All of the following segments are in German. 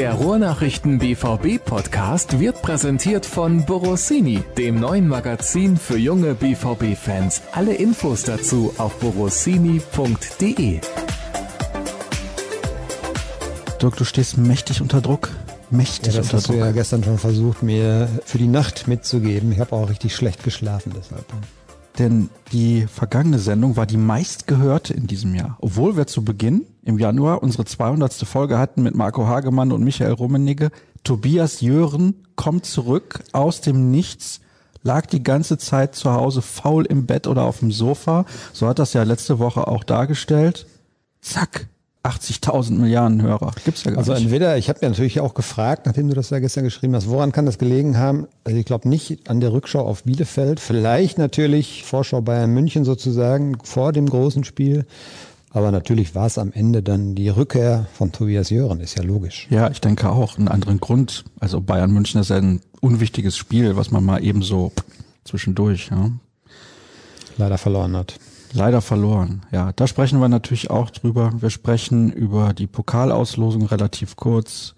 Der Ruhrnachrichten BVB Podcast wird präsentiert von Borossini, dem neuen Magazin für junge BVB Fans. Alle Infos dazu auf borossini.de. Dirk, du stehst mächtig unter Druck. Mächtig ja, das unter hast Druck. du ja gestern schon versucht, mir für die Nacht mitzugeben. Ich habe auch richtig schlecht geschlafen deshalb. Denn die vergangene Sendung war die meistgehörte in diesem Jahr. Obwohl wir zu Beginn im Januar unsere 200. Folge hatten mit Marco Hagemann und Michael Rummenigge. Tobias Jören kommt zurück aus dem Nichts, lag die ganze Zeit zu Hause faul im Bett oder auf dem Sofa. So hat das ja letzte Woche auch dargestellt. Zack, 80.000 Milliarden Hörer. Gibt's ja gar Also nicht. entweder, ich habe mir natürlich auch gefragt, nachdem du das ja gestern geschrieben hast, woran kann das gelegen haben? Also ich glaube nicht an der Rückschau auf Bielefeld, vielleicht natürlich Vorschau Bayern München sozusagen vor dem großen Spiel. Aber natürlich war es am Ende dann die Rückkehr von Tobias Jören, ist ja logisch. Ja, ich denke auch. Einen anderen Grund. Also Bayern München ist ein unwichtiges Spiel, was man mal eben so zwischendurch, ja. Leider verloren hat. Leider verloren. Ja, da sprechen wir natürlich auch drüber. Wir sprechen über die Pokalauslosung relativ kurz.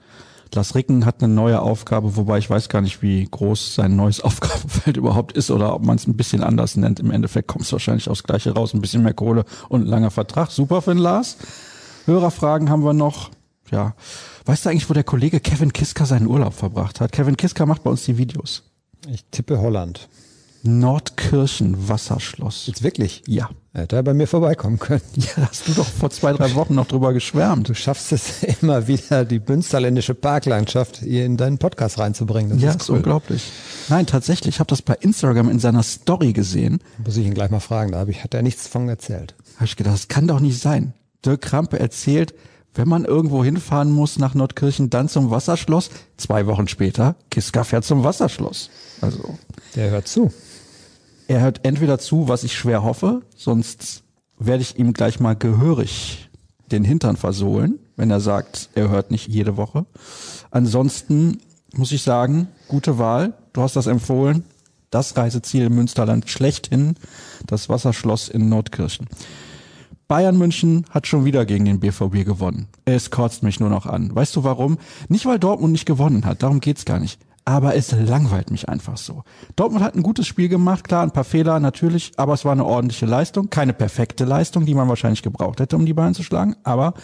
Lars Ricken hat eine neue Aufgabe, wobei ich weiß gar nicht, wie groß sein neues Aufgabenfeld überhaupt ist oder ob man es ein bisschen anders nennt. Im Endeffekt kommt es wahrscheinlich aufs Gleiche raus. Ein bisschen mehr Kohle und ein langer Vertrag. Super für den Lars. Hörerfragen haben wir noch. Ja. Weißt du eigentlich, wo der Kollege Kevin Kiska seinen Urlaub verbracht hat? Kevin Kiska macht bei uns die Videos. Ich tippe Holland. Nordkirchen Wasserschloss. Jetzt wirklich? Ja. Hätte er bei mir vorbeikommen können. Ja, hast du doch vor zwei, drei Wochen noch drüber geschwärmt. Du schaffst es immer wieder, die münsterländische Parklandschaft hier in deinen Podcast reinzubringen. Das ja, ist ist cool. unglaublich. Nein, tatsächlich, ich habe das bei Instagram in seiner Story gesehen. Muss ich ihn gleich mal fragen, da hab ich, hat er nichts von erzählt. Habe ich gedacht, das kann doch nicht sein. Dirk Krampe erzählt, wenn man irgendwo hinfahren muss nach Nordkirchen, dann zum Wasserschloss. Zwei Wochen später, Kiska fährt zum Wasserschloss. Also, Der hört zu. Er hört entweder zu, was ich schwer hoffe, sonst werde ich ihm gleich mal gehörig den Hintern versohlen, wenn er sagt, er hört nicht jede Woche. Ansonsten muss ich sagen, gute Wahl. Du hast das empfohlen. Das Reiseziel im Münsterland schlechthin, das Wasserschloss in Nordkirchen. Bayern München hat schon wieder gegen den BVB gewonnen. Es kotzt mich nur noch an. Weißt du warum? Nicht, weil Dortmund nicht gewonnen hat, darum geht's gar nicht. Aber es langweilt mich einfach so. Dortmund hat ein gutes Spiel gemacht, klar, ein paar Fehler natürlich, aber es war eine ordentliche Leistung. Keine perfekte Leistung, die man wahrscheinlich gebraucht hätte, um die Bayern zu schlagen, aber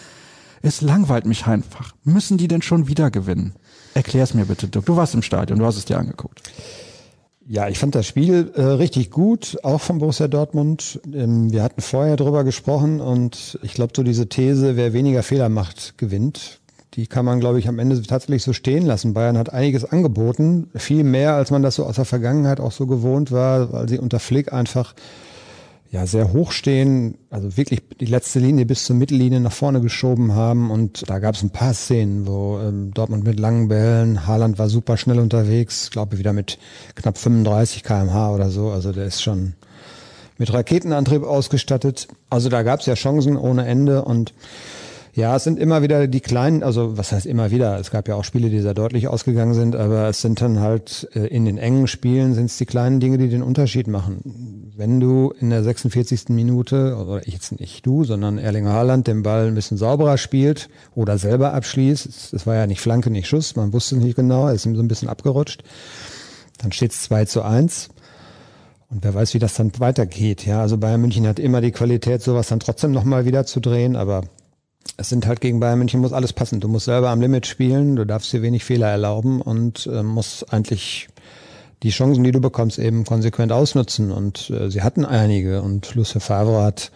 es langweilt mich einfach. Müssen die denn schon wieder gewinnen? Erklär's mir bitte, Dirk. Du warst im Stadion, du hast es dir angeguckt. Ja, ich fand das Spiel äh, richtig gut, auch von Borussia Dortmund. Ähm, wir hatten vorher drüber gesprochen und ich glaube, so diese These, wer weniger Fehler macht, gewinnt. Die kann man, glaube ich, am Ende tatsächlich so stehen lassen. Bayern hat einiges angeboten, viel mehr, als man das so aus der Vergangenheit auch so gewohnt war, weil sie unter Flick einfach ja sehr hoch stehen, also wirklich die letzte Linie bis zur Mittellinie nach vorne geschoben haben und da gab es ein paar Szenen, wo ähm, Dortmund mit langen Bällen, Haaland war super schnell unterwegs, glaube wieder mit knapp 35 kmh oder so, also der ist schon mit Raketenantrieb ausgestattet. Also da gab es ja Chancen ohne Ende und ja, es sind immer wieder die kleinen, also was heißt immer wieder? Es gab ja auch Spiele, die sehr deutlich ausgegangen sind, aber es sind dann halt äh, in den engen Spielen sind es die kleinen Dinge, die den Unterschied machen. Wenn du in der 46. Minute, oder jetzt nicht du, sondern Erlinger Haaland den Ball ein bisschen sauberer spielt oder selber abschließt, es war ja nicht Flanke, nicht Schuss, man wusste nicht genau, er ist ihm so ein bisschen abgerutscht, dann steht es 2 zu 1. Und wer weiß, wie das dann weitergeht. Ja, also Bayern München hat immer die Qualität, sowas dann trotzdem nochmal wieder zu drehen, aber es sind halt gegen Bayern München muss alles passen. Du musst selber am Limit spielen, du darfst dir wenig Fehler erlauben und äh, musst eigentlich die Chancen, die du bekommst, eben konsequent ausnutzen. Und äh, sie hatten einige und Lucien Favre hat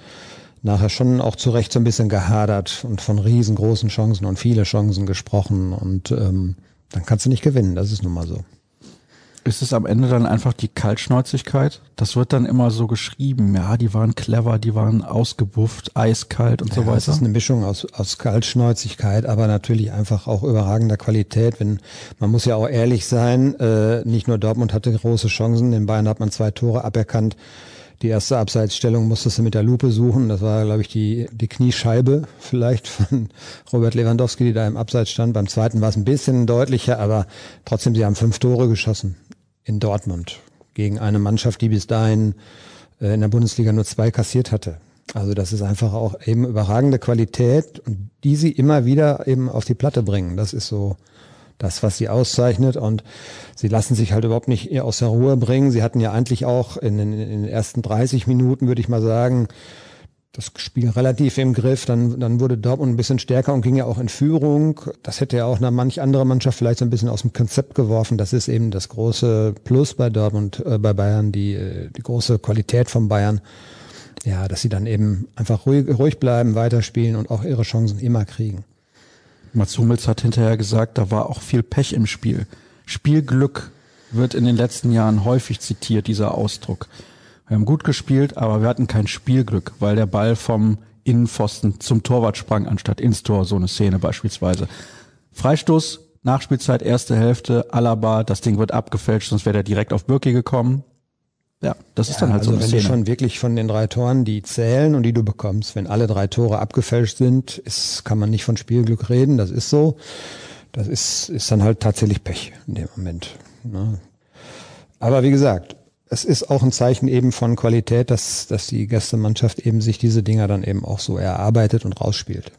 nachher schon auch zu Recht so ein bisschen gehadert und von riesengroßen Chancen und viele Chancen gesprochen und ähm, dann kannst du nicht gewinnen, das ist nun mal so. Ist es am Ende dann einfach die Kaltschnäuzigkeit? Das wird dann immer so geschrieben. Ja, die waren clever, die waren ausgebufft, eiskalt und so Ja, Es weiter. ist eine Mischung aus, aus Kaltschnäuzigkeit, aber natürlich einfach auch überragender Qualität. Wenn man muss ja auch ehrlich sein, äh, nicht nur Dortmund hatte große Chancen, in Bayern hat man zwei Tore aberkannt. Die erste Abseitsstellung musstest du mit der Lupe suchen. Das war, glaube ich, die, die Kniescheibe vielleicht von Robert Lewandowski, die da im Abseits stand. Beim zweiten war es ein bisschen deutlicher, aber trotzdem, sie haben fünf Tore geschossen in Dortmund gegen eine Mannschaft, die bis dahin äh, in der Bundesliga nur zwei kassiert hatte. Also das ist einfach auch eben überragende Qualität und die sie immer wieder eben auf die Platte bringen. Das ist so das, was sie auszeichnet und sie lassen sich halt überhaupt nicht aus der Ruhe bringen. Sie hatten ja eigentlich auch in den, in den ersten 30 Minuten, würde ich mal sagen, das Spiel relativ im Griff. Dann, dann wurde Dortmund ein bisschen stärker und ging ja auch in Führung. Das hätte ja auch eine manch andere Mannschaft vielleicht so ein bisschen aus dem Konzept geworfen. Das ist eben das große Plus bei Dortmund, äh, bei Bayern, die, äh, die große Qualität von Bayern. Ja, dass sie dann eben einfach ruhig, ruhig bleiben, weiterspielen und auch ihre Chancen immer kriegen. Mats Hummels hat hinterher gesagt, da war auch viel Pech im Spiel. Spielglück wird in den letzten Jahren häufig zitiert, dieser Ausdruck. Wir haben gut gespielt, aber wir hatten kein Spielglück, weil der Ball vom Innenpfosten zum Torwart sprang, anstatt ins Tor, so eine Szene beispielsweise. Freistoß, Nachspielzeit, erste Hälfte, Alaba, das Ding wird abgefälscht, sonst wäre er direkt auf Birki gekommen. Ja, das ist dann halt also so eine wenn Szene. du schon wirklich von den drei Toren, die zählen und die du bekommst, wenn alle drei Tore abgefälscht sind, ist, kann man nicht von Spielglück reden, das ist so. Das ist, ist dann halt tatsächlich Pech in dem Moment. Ne? Aber wie gesagt, es ist auch ein Zeichen eben von Qualität, dass, dass die Gästemannschaft eben sich diese Dinger dann eben auch so erarbeitet und rausspielt.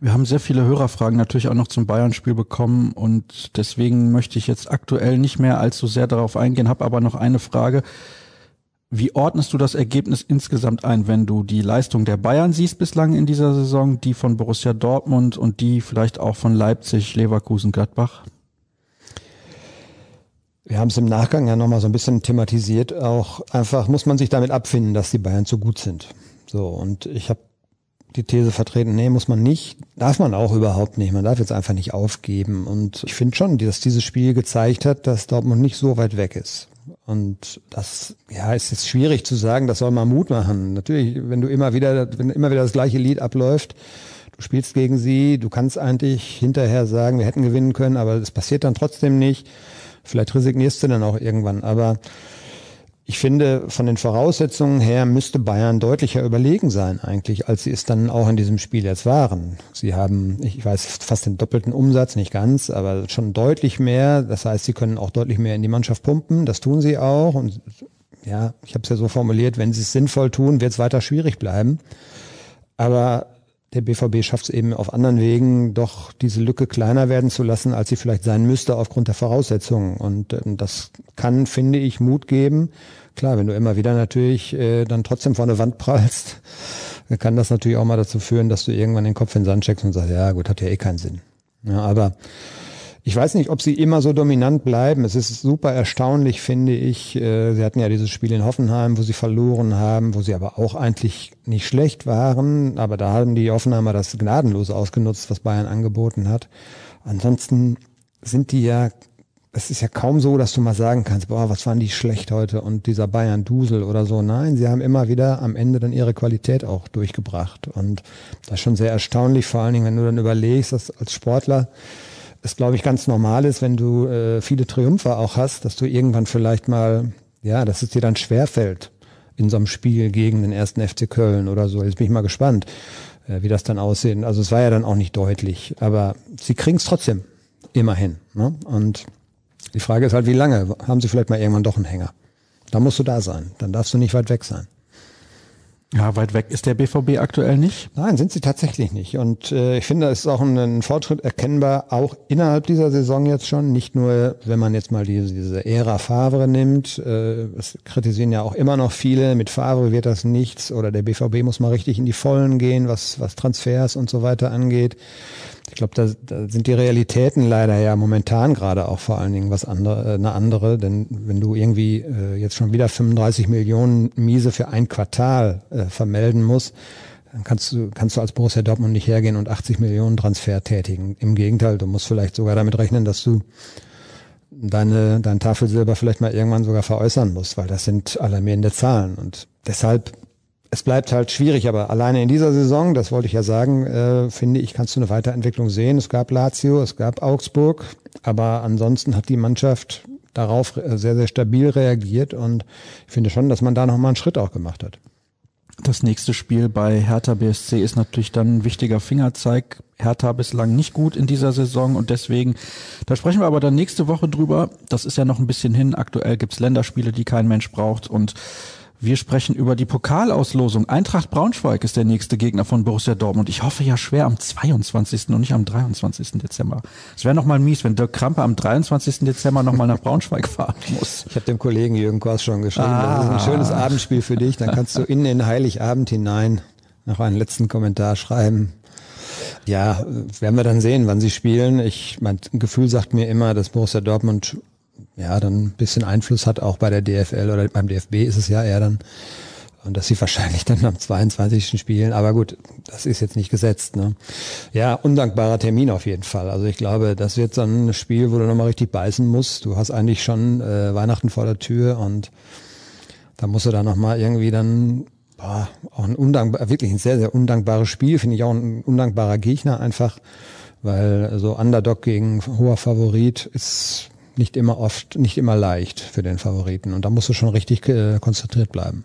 Wir haben sehr viele Hörerfragen natürlich auch noch zum Bayern-Spiel bekommen und deswegen möchte ich jetzt aktuell nicht mehr allzu sehr darauf eingehen, habe aber noch eine Frage. Wie ordnest du das Ergebnis insgesamt ein, wenn du die Leistung der Bayern siehst bislang in dieser Saison, die von Borussia Dortmund und die vielleicht auch von Leipzig, Leverkusen, Gladbach? Wir haben es im Nachgang ja nochmal so ein bisschen thematisiert. Auch einfach muss man sich damit abfinden, dass die Bayern zu gut sind. So, und ich habe die These vertreten, nee, muss man nicht, darf man auch überhaupt nicht. Man darf jetzt einfach nicht aufgeben. Und ich finde schon, dass dieses Spiel gezeigt hat, dass Dortmund nicht so weit weg ist. Und das, ja, ist jetzt schwierig zu sagen, das soll mal Mut machen. Natürlich, wenn du immer wieder, wenn immer wieder das gleiche Lied abläuft, du spielst gegen sie, du kannst eigentlich hinterher sagen, wir hätten gewinnen können, aber das passiert dann trotzdem nicht. Vielleicht resignierst du dann auch irgendwann. Aber ich finde, von den Voraussetzungen her müsste Bayern deutlicher überlegen sein eigentlich, als sie es dann auch in diesem Spiel jetzt waren. Sie haben, ich weiß, fast den doppelten Umsatz, nicht ganz, aber schon deutlich mehr. Das heißt, sie können auch deutlich mehr in die Mannschaft pumpen. Das tun sie auch. Und ja, ich habe es ja so formuliert, wenn sie es sinnvoll tun, wird es weiter schwierig bleiben. Aber der BVB schafft es eben auf anderen Wegen, doch diese Lücke kleiner werden zu lassen, als sie vielleicht sein müsste aufgrund der Voraussetzungen. Und ähm, das kann, finde ich, Mut geben. Klar, wenn du immer wieder natürlich äh, dann trotzdem vor eine Wand prallst, kann das natürlich auch mal dazu führen, dass du irgendwann den Kopf in den Sand steckst und sagst, ja gut, hat ja eh keinen Sinn. Ja, aber ich weiß nicht, ob sie immer so dominant bleiben. Es ist super erstaunlich, finde ich. Äh, sie hatten ja dieses Spiel in Hoffenheim, wo sie verloren haben, wo sie aber auch eigentlich nicht schlecht waren. Aber da haben die Hoffenheimer das gnadenlos ausgenutzt, was Bayern angeboten hat. Ansonsten sind die ja, es ist ja kaum so, dass du mal sagen kannst, boah, was waren die schlecht heute und dieser Bayern-Dusel oder so. Nein, sie haben immer wieder am Ende dann ihre Qualität auch durchgebracht. Und das ist schon sehr erstaunlich, vor allen Dingen, wenn du dann überlegst, dass als Sportler es, glaube ich, ganz normal ist, wenn du äh, viele Triumphe auch hast, dass du irgendwann vielleicht mal, ja, dass es dir dann schwerfällt in so einem Spiel gegen den ersten FC Köln oder so. Jetzt bin ich mal gespannt, äh, wie das dann aussehen. Also es war ja dann auch nicht deutlich, aber sie kriegen es trotzdem immerhin. Ne? Und die Frage ist halt, wie lange? Haben sie vielleicht mal irgendwann doch einen Hänger? Da musst du da sein. Dann darfst du nicht weit weg sein. Ja, weit weg ist der BVB aktuell nicht. Nein, sind sie tatsächlich nicht. Und äh, ich finde, es ist auch ein, ein Fortschritt erkennbar, auch innerhalb dieser Saison jetzt schon. Nicht nur, wenn man jetzt mal diese, diese Ära Favre nimmt. Äh, es kritisieren ja auch immer noch viele, mit Favre wird das nichts oder der BVB muss mal richtig in die Vollen gehen, was, was Transfers und so weiter angeht. Ich glaube, da, da sind die Realitäten leider ja momentan gerade auch vor allen Dingen was andere, äh, eine andere, denn wenn du irgendwie äh, jetzt schon wieder 35 Millionen Miese für ein Quartal äh, vermelden musst, dann kannst du, kannst du als Borussia Dortmund nicht hergehen und 80 Millionen Transfer tätigen. Im Gegenteil, du musst vielleicht sogar damit rechnen, dass du deine, dein Tafelsilber vielleicht mal irgendwann sogar veräußern musst, weil das sind alarmierende Zahlen. Und deshalb es bleibt halt schwierig, aber alleine in dieser Saison, das wollte ich ja sagen, äh, finde ich, kannst du eine Weiterentwicklung sehen. Es gab Lazio, es gab Augsburg, aber ansonsten hat die Mannschaft darauf sehr, sehr stabil reagiert und ich finde schon, dass man da nochmal einen Schritt auch gemacht hat. Das nächste Spiel bei Hertha BSC ist natürlich dann ein wichtiger Fingerzeig. Hertha bislang nicht gut in dieser Saison und deswegen, da sprechen wir aber dann nächste Woche drüber. Das ist ja noch ein bisschen hin. Aktuell gibt's Länderspiele, die kein Mensch braucht und Wir sprechen über die Pokalauslosung. Eintracht Braunschweig ist der nächste Gegner von Borussia Dortmund. Ich hoffe ja schwer am 22. und nicht am 23. Dezember. Es wäre nochmal mies, wenn Dirk Krampe am 23. Dezember nochmal nach Braunschweig fahren muss. Ich habe dem Kollegen Jürgen Kors schon geschrieben, ah. das ist ein schönes Abendspiel für dich. Dann kannst du in den Heiligabend hinein noch einen letzten Kommentar schreiben. Ja, werden wir dann sehen, wann sie spielen. Ich, mein Gefühl sagt mir immer, dass Borussia Dortmund ja dann ein bisschen Einfluss hat, auch bei der DFL oder beim DFB ist es ja eher dann, und dass sie wahrscheinlich dann am 22. spielen. Aber gut, das ist jetzt nicht gesetzt. Ne? Ja, undankbarer Termin auf jeden Fall. Also ich glaube, das wird so ein Spiel, wo du nochmal richtig beißen musst. Du hast eigentlich schon äh, Weihnachten vor der Tür und da musst du da nochmal irgendwie dann boah, auch ein undankbar, wirklich ein sehr, sehr undankbares Spiel, finde ich auch ein undankbarer Gegner einfach, weil so Underdog gegen hoher Favorit ist nicht immer oft, nicht immer leicht für den Favoriten. Und da musst du schon richtig äh, konzentriert bleiben.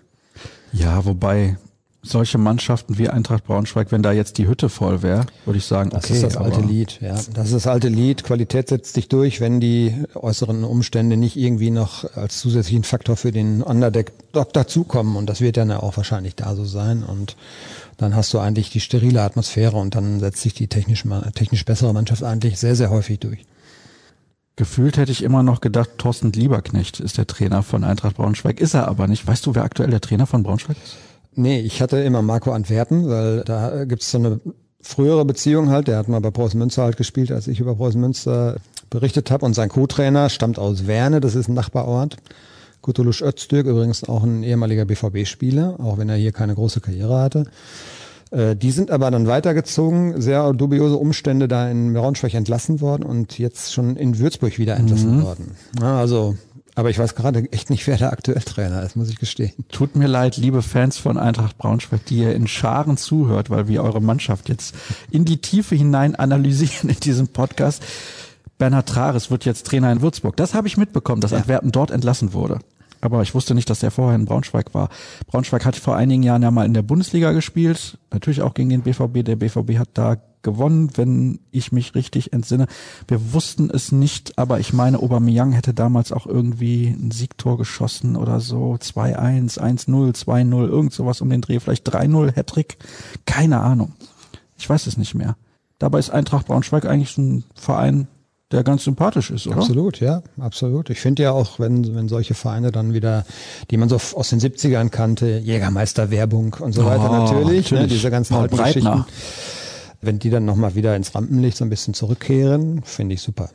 Ja, wobei solche Mannschaften wie Eintracht Braunschweig, wenn da jetzt die Hütte voll wäre, würde ich sagen, das okay, ist das alte Lied. Ja, das ist das alte Lied. Qualität setzt sich durch, wenn die äußeren Umstände nicht irgendwie noch als zusätzlichen Faktor für den Underdeck dazukommen. Und das wird dann ja auch wahrscheinlich da so sein. Und dann hast du eigentlich die sterile Atmosphäre und dann setzt sich die technisch, technisch bessere Mannschaft eigentlich sehr, sehr häufig durch. Gefühlt hätte ich immer noch gedacht, Thorsten Lieberknecht ist der Trainer von Eintracht Braunschweig. Ist er aber nicht. Weißt du, wer aktuell der Trainer von Braunschweig ist? Nee, ich hatte immer Marco Antwerpen, weil da gibt's so eine frühere Beziehung halt. Der hat mal bei Preußen Münster halt gespielt, als ich über Preußen Münster berichtet habe. Und sein Co-Trainer stammt aus Werne, das ist ein Nachbarort. Kutulusch Öztürk, übrigens auch ein ehemaliger BVB-Spieler, auch wenn er hier keine große Karriere hatte. Äh, die sind aber dann weitergezogen, sehr dubiose Umstände da in Braunschweig entlassen worden und jetzt schon in Würzburg wieder entlassen mhm. worden. Ja, also, aber ich weiß gerade echt nicht, wer der aktuell Trainer ist, muss ich gestehen. Tut mir leid, liebe Fans von Eintracht Braunschweig, die ihr in Scharen zuhört, weil wir eure Mannschaft jetzt in die Tiefe hinein analysieren in diesem Podcast. Bernhard Trares wird jetzt Trainer in Würzburg. Das habe ich mitbekommen, dass ja. Antwerpen dort entlassen wurde aber ich wusste nicht, dass er vorher in Braunschweig war. Braunschweig hat vor einigen Jahren ja mal in der Bundesliga gespielt, natürlich auch gegen den BVB. Der BVB hat da gewonnen, wenn ich mich richtig entsinne. Wir wussten es nicht, aber ich meine, Aubameyang hätte damals auch irgendwie ein Siegtor geschossen oder so. 2-1, 1-0, 2-0, irgend sowas um den Dreh, vielleicht 3-0, Hattrick. Keine Ahnung. Ich weiß es nicht mehr. Dabei ist Eintracht Braunschweig eigentlich ein Verein, der ganz sympathisch ist, oder? Absolut, ja, absolut. Ich finde ja auch, wenn, wenn solche Vereine dann wieder, die man so aus den 70ern kannte, Jägermeister-Werbung und so oh, weiter natürlich, natürlich. Ne, diese ganzen alten Geschichten, wenn die dann nochmal wieder ins Rampenlicht so ein bisschen zurückkehren, finde ich super.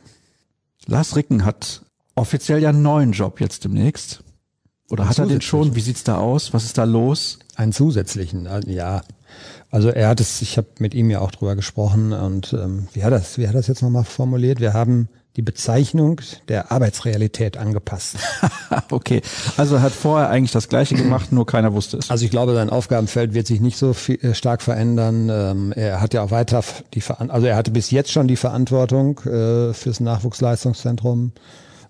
Lars Ricken hat offiziell ja einen neuen Job jetzt demnächst. Oder hat er den schon? Wie sieht's da aus? Was ist da los? Einen zusätzlichen, ja. Also er hat es, ich habe mit ihm ja auch drüber gesprochen und ähm, wie hat das, wie hat das jetzt nochmal formuliert? Wir haben die Bezeichnung der Arbeitsrealität angepasst. okay, also er hat vorher eigentlich das Gleiche gemacht, nur keiner wusste es. Also ich glaube, sein Aufgabenfeld wird sich nicht so viel, äh, stark verändern. Ähm, er hat ja auch weiter die Verantwortung, also er hatte bis jetzt schon die Verantwortung äh, fürs Nachwuchsleistungszentrum.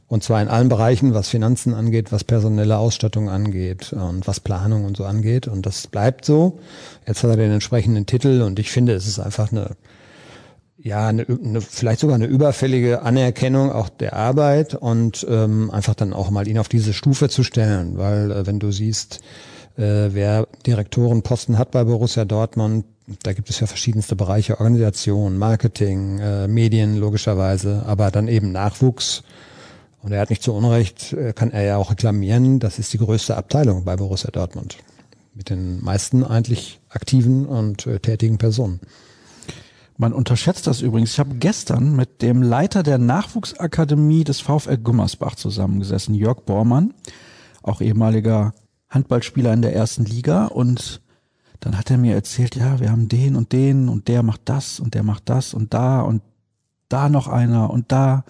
Und zwar in allen Bereichen, was Finanzen angeht, was personelle Ausstattung angeht und was Planung und so angeht. Und das bleibt so. Jetzt hat er den entsprechenden Titel und ich finde, es ist einfach eine, ja, eine, eine, vielleicht sogar eine überfällige Anerkennung auch der Arbeit und ähm, einfach dann auch mal ihn auf diese Stufe zu stellen. Weil äh, wenn du siehst, äh, wer Direktorenposten hat bei Borussia Dortmund, da gibt es ja verschiedenste Bereiche, Organisation, Marketing, äh, Medien logischerweise, aber dann eben Nachwuchs und er hat nicht zu Unrecht, äh, kann er ja auch reklamieren, das ist die größte Abteilung bei Borussia Dortmund. Mit den meisten eigentlich aktiven und äh, tätigen Personen. Man unterschätzt das übrigens. Ich habe gestern mit dem Leiter der Nachwuchsakademie des VfL Gummersbach zusammengesessen, Jörg Bormann, auch ehemaliger Handballspieler in der ersten Liga. Und dann hat er mir erzählt, ja, wir haben den und den und der macht das und der macht das und da und da noch einer und da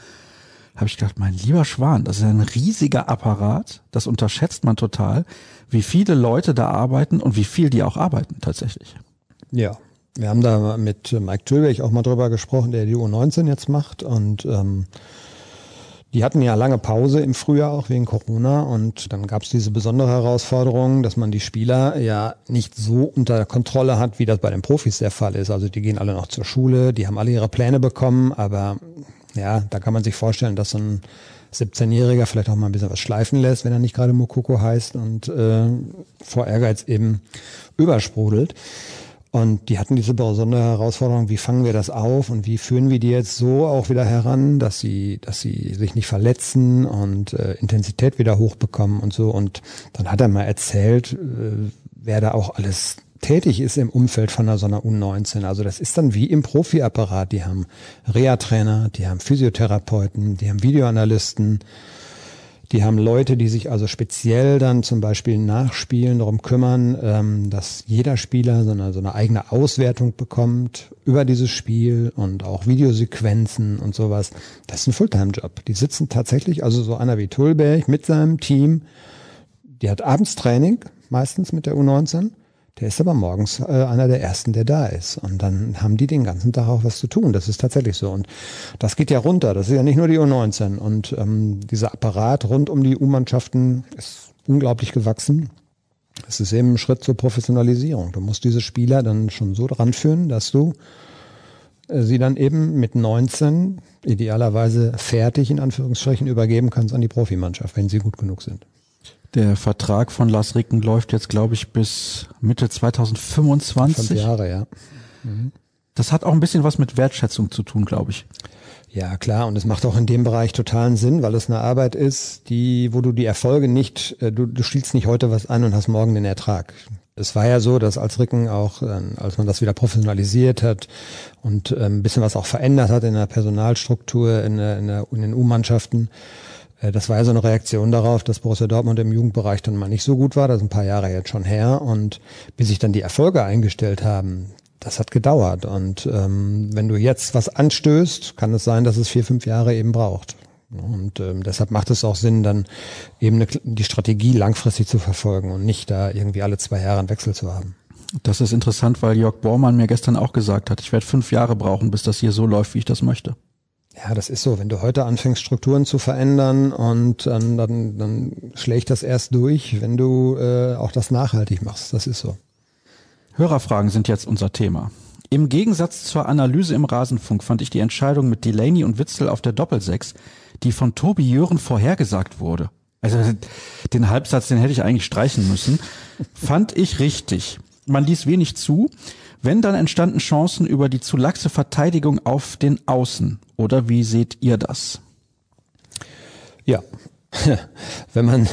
habe ich gedacht, mein lieber Schwan, das ist ein riesiger Apparat, das unterschätzt man total, wie viele Leute da arbeiten und wie viel die auch arbeiten tatsächlich. Ja, wir haben da mit Mike Tülweg auch mal drüber gesprochen, der die U19 jetzt macht und ähm, die hatten ja lange Pause im Frühjahr auch wegen Corona und dann gab es diese besondere Herausforderung, dass man die Spieler ja nicht so unter Kontrolle hat, wie das bei den Profis der Fall ist. Also die gehen alle noch zur Schule, die haben alle ihre Pläne bekommen, aber ja, da kann man sich vorstellen, dass so ein 17-Jähriger vielleicht auch mal ein bisschen was schleifen lässt, wenn er nicht gerade Mokoko heißt und äh, vor Ehrgeiz eben übersprudelt. Und die hatten diese besondere Herausforderung, wie fangen wir das auf und wie führen wir die jetzt so auch wieder heran, dass sie, dass sie sich nicht verletzen und äh, Intensität wieder hochbekommen und so. Und dann hat er mal erzählt, äh, wer da auch alles tätig ist im Umfeld von so einer U19. Also das ist dann wie im Profiapparat. Die haben Reha-Trainer, die haben Physiotherapeuten, die haben Videoanalysten, die haben Leute, die sich also speziell dann zum Beispiel nach Spielen darum kümmern, ähm, dass jeder Spieler so eine, so eine eigene Auswertung bekommt über dieses Spiel und auch Videosequenzen und sowas. Das ist ein Fulltime-Job. Die sitzen tatsächlich, also so einer wie Tulberg mit seinem Team, die hat abends Training, meistens mit der U19 der ist aber morgens äh, einer der ersten, der da ist. Und dann haben die den ganzen Tag auch was zu tun. Das ist tatsächlich so. Und das geht ja runter. Das ist ja nicht nur die U19. Und ähm, dieser Apparat rund um die U-Mannschaften ist unglaublich gewachsen. Es ist eben ein Schritt zur Professionalisierung. Du musst diese Spieler dann schon so dran führen, dass du äh, sie dann eben mit 19 idealerweise fertig in Anführungsstrichen übergeben kannst an die Profimannschaft, wenn sie gut genug sind. Der Vertrag von Lars Ricken läuft jetzt, glaube ich, bis Mitte 2025. Fünf Jahre, ja. Mhm. Das hat auch ein bisschen was mit Wertschätzung zu tun, glaube ich. Ja, klar. Und es macht auch in dem Bereich totalen Sinn, weil es eine Arbeit ist, die, wo du die Erfolge nicht, äh, du, du spielst nicht heute was ein und hast morgen den Ertrag. Es war ja so, dass als Ricken auch, ähm, als man das wieder professionalisiert hat und ähm, ein bisschen was auch verändert hat in der Personalstruktur, in, der, in, der, in den U-Mannschaften, äh, das war ja so eine Reaktion darauf, dass Borussia Dortmund im Jugendbereich dann mal nicht so gut war. Das ist ein paar Jahre jetzt schon her. Und bis sich dann die Erfolge eingestellt haben, das hat gedauert. Und ähm, wenn du jetzt was anstößt, kann es sein, dass es vier, fünf Jahre eben braucht. Und ähm, deshalb macht es auch Sinn, dann eben eine, die Strategie langfristig zu verfolgen und nicht da irgendwie alle zwei Jahre einen Wechsel zu haben. Das ist interessant, weil Jörg Bormann mir gestern auch gesagt hat, ich werde fünf Jahre brauchen, bis das hier so läuft, wie ich das möchte. Ja, das ist so. Wenn du heute anfängst, Strukturen zu verändern und dann, dann, dann schlägt das erst durch, wenn du äh, auch das nachhaltig machst. Das ist so. Hörerfragen sind jetzt unser Thema. Im Gegensatz zur Analyse im Rasenfunk fand ich die Entscheidung mit Delaney und Witzel auf der Doppelsechs, die von Tobi Jören vorhergesagt wurde. Also den Halbsatz, den hätte ich eigentlich streichen müssen, fand ich richtig. Man ließ wenig zu. Wenn, dann entstanden Chancen über die zu laxe Verteidigung auf den Außen. Oder wie seht ihr das? Ja, wenn man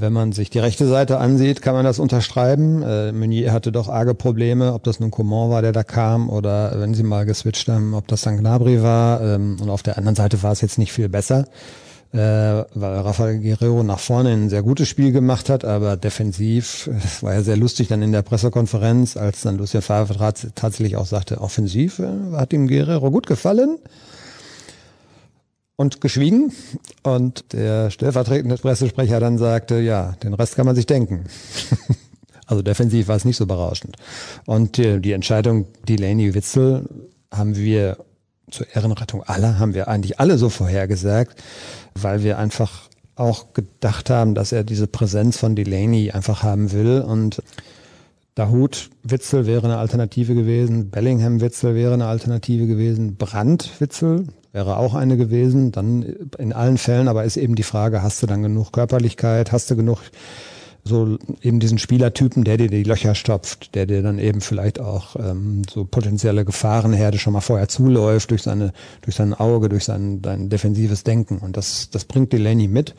wenn man sich die rechte Seite ansieht, kann man das unterschreiben. Äh, Meunier hatte doch arge Probleme, ob das nun Coman war, der da kam, oder wenn sie mal geswitcht haben, ob das dann Gnabry war. Ähm, und auf der anderen Seite war es jetzt nicht viel besser äh, weil Rafael Guerrero nach vorne ein sehr gutes Spiel gemacht hat, aber defensiv, es war ja sehr lustig dann in der Pressekonferenz, als dann Lucien Favre tatsächlich auch sagte, offensiv äh, hat ihm Guerrero gut gefallen und geschwiegen. Und der stellvertretende Pressesprecher dann sagte, ja, den Rest kann man sich denken. also defensiv war es nicht so berauschend. Und die, die Entscheidung Delaney-Witzel haben wir zur Ehrenrettung aller, haben wir eigentlich alle so vorhergesagt weil wir einfach auch gedacht haben, dass er diese Präsenz von Delaney einfach haben will. Und Dahut Witzel wäre eine Alternative gewesen, Bellingham Witzel wäre eine Alternative gewesen, Brandt Witzel wäre auch eine gewesen, dann in allen Fällen, aber ist eben die Frage, hast du dann genug Körperlichkeit, hast du genug so eben diesen Spielertypen, der dir die Löcher stopft, der dir dann eben vielleicht auch ähm, so potenzielle Gefahrenherde schon mal vorher zuläuft durch seine, durch sein Auge, durch sein, sein defensives Denken. Und das, das bringt Delaney mit.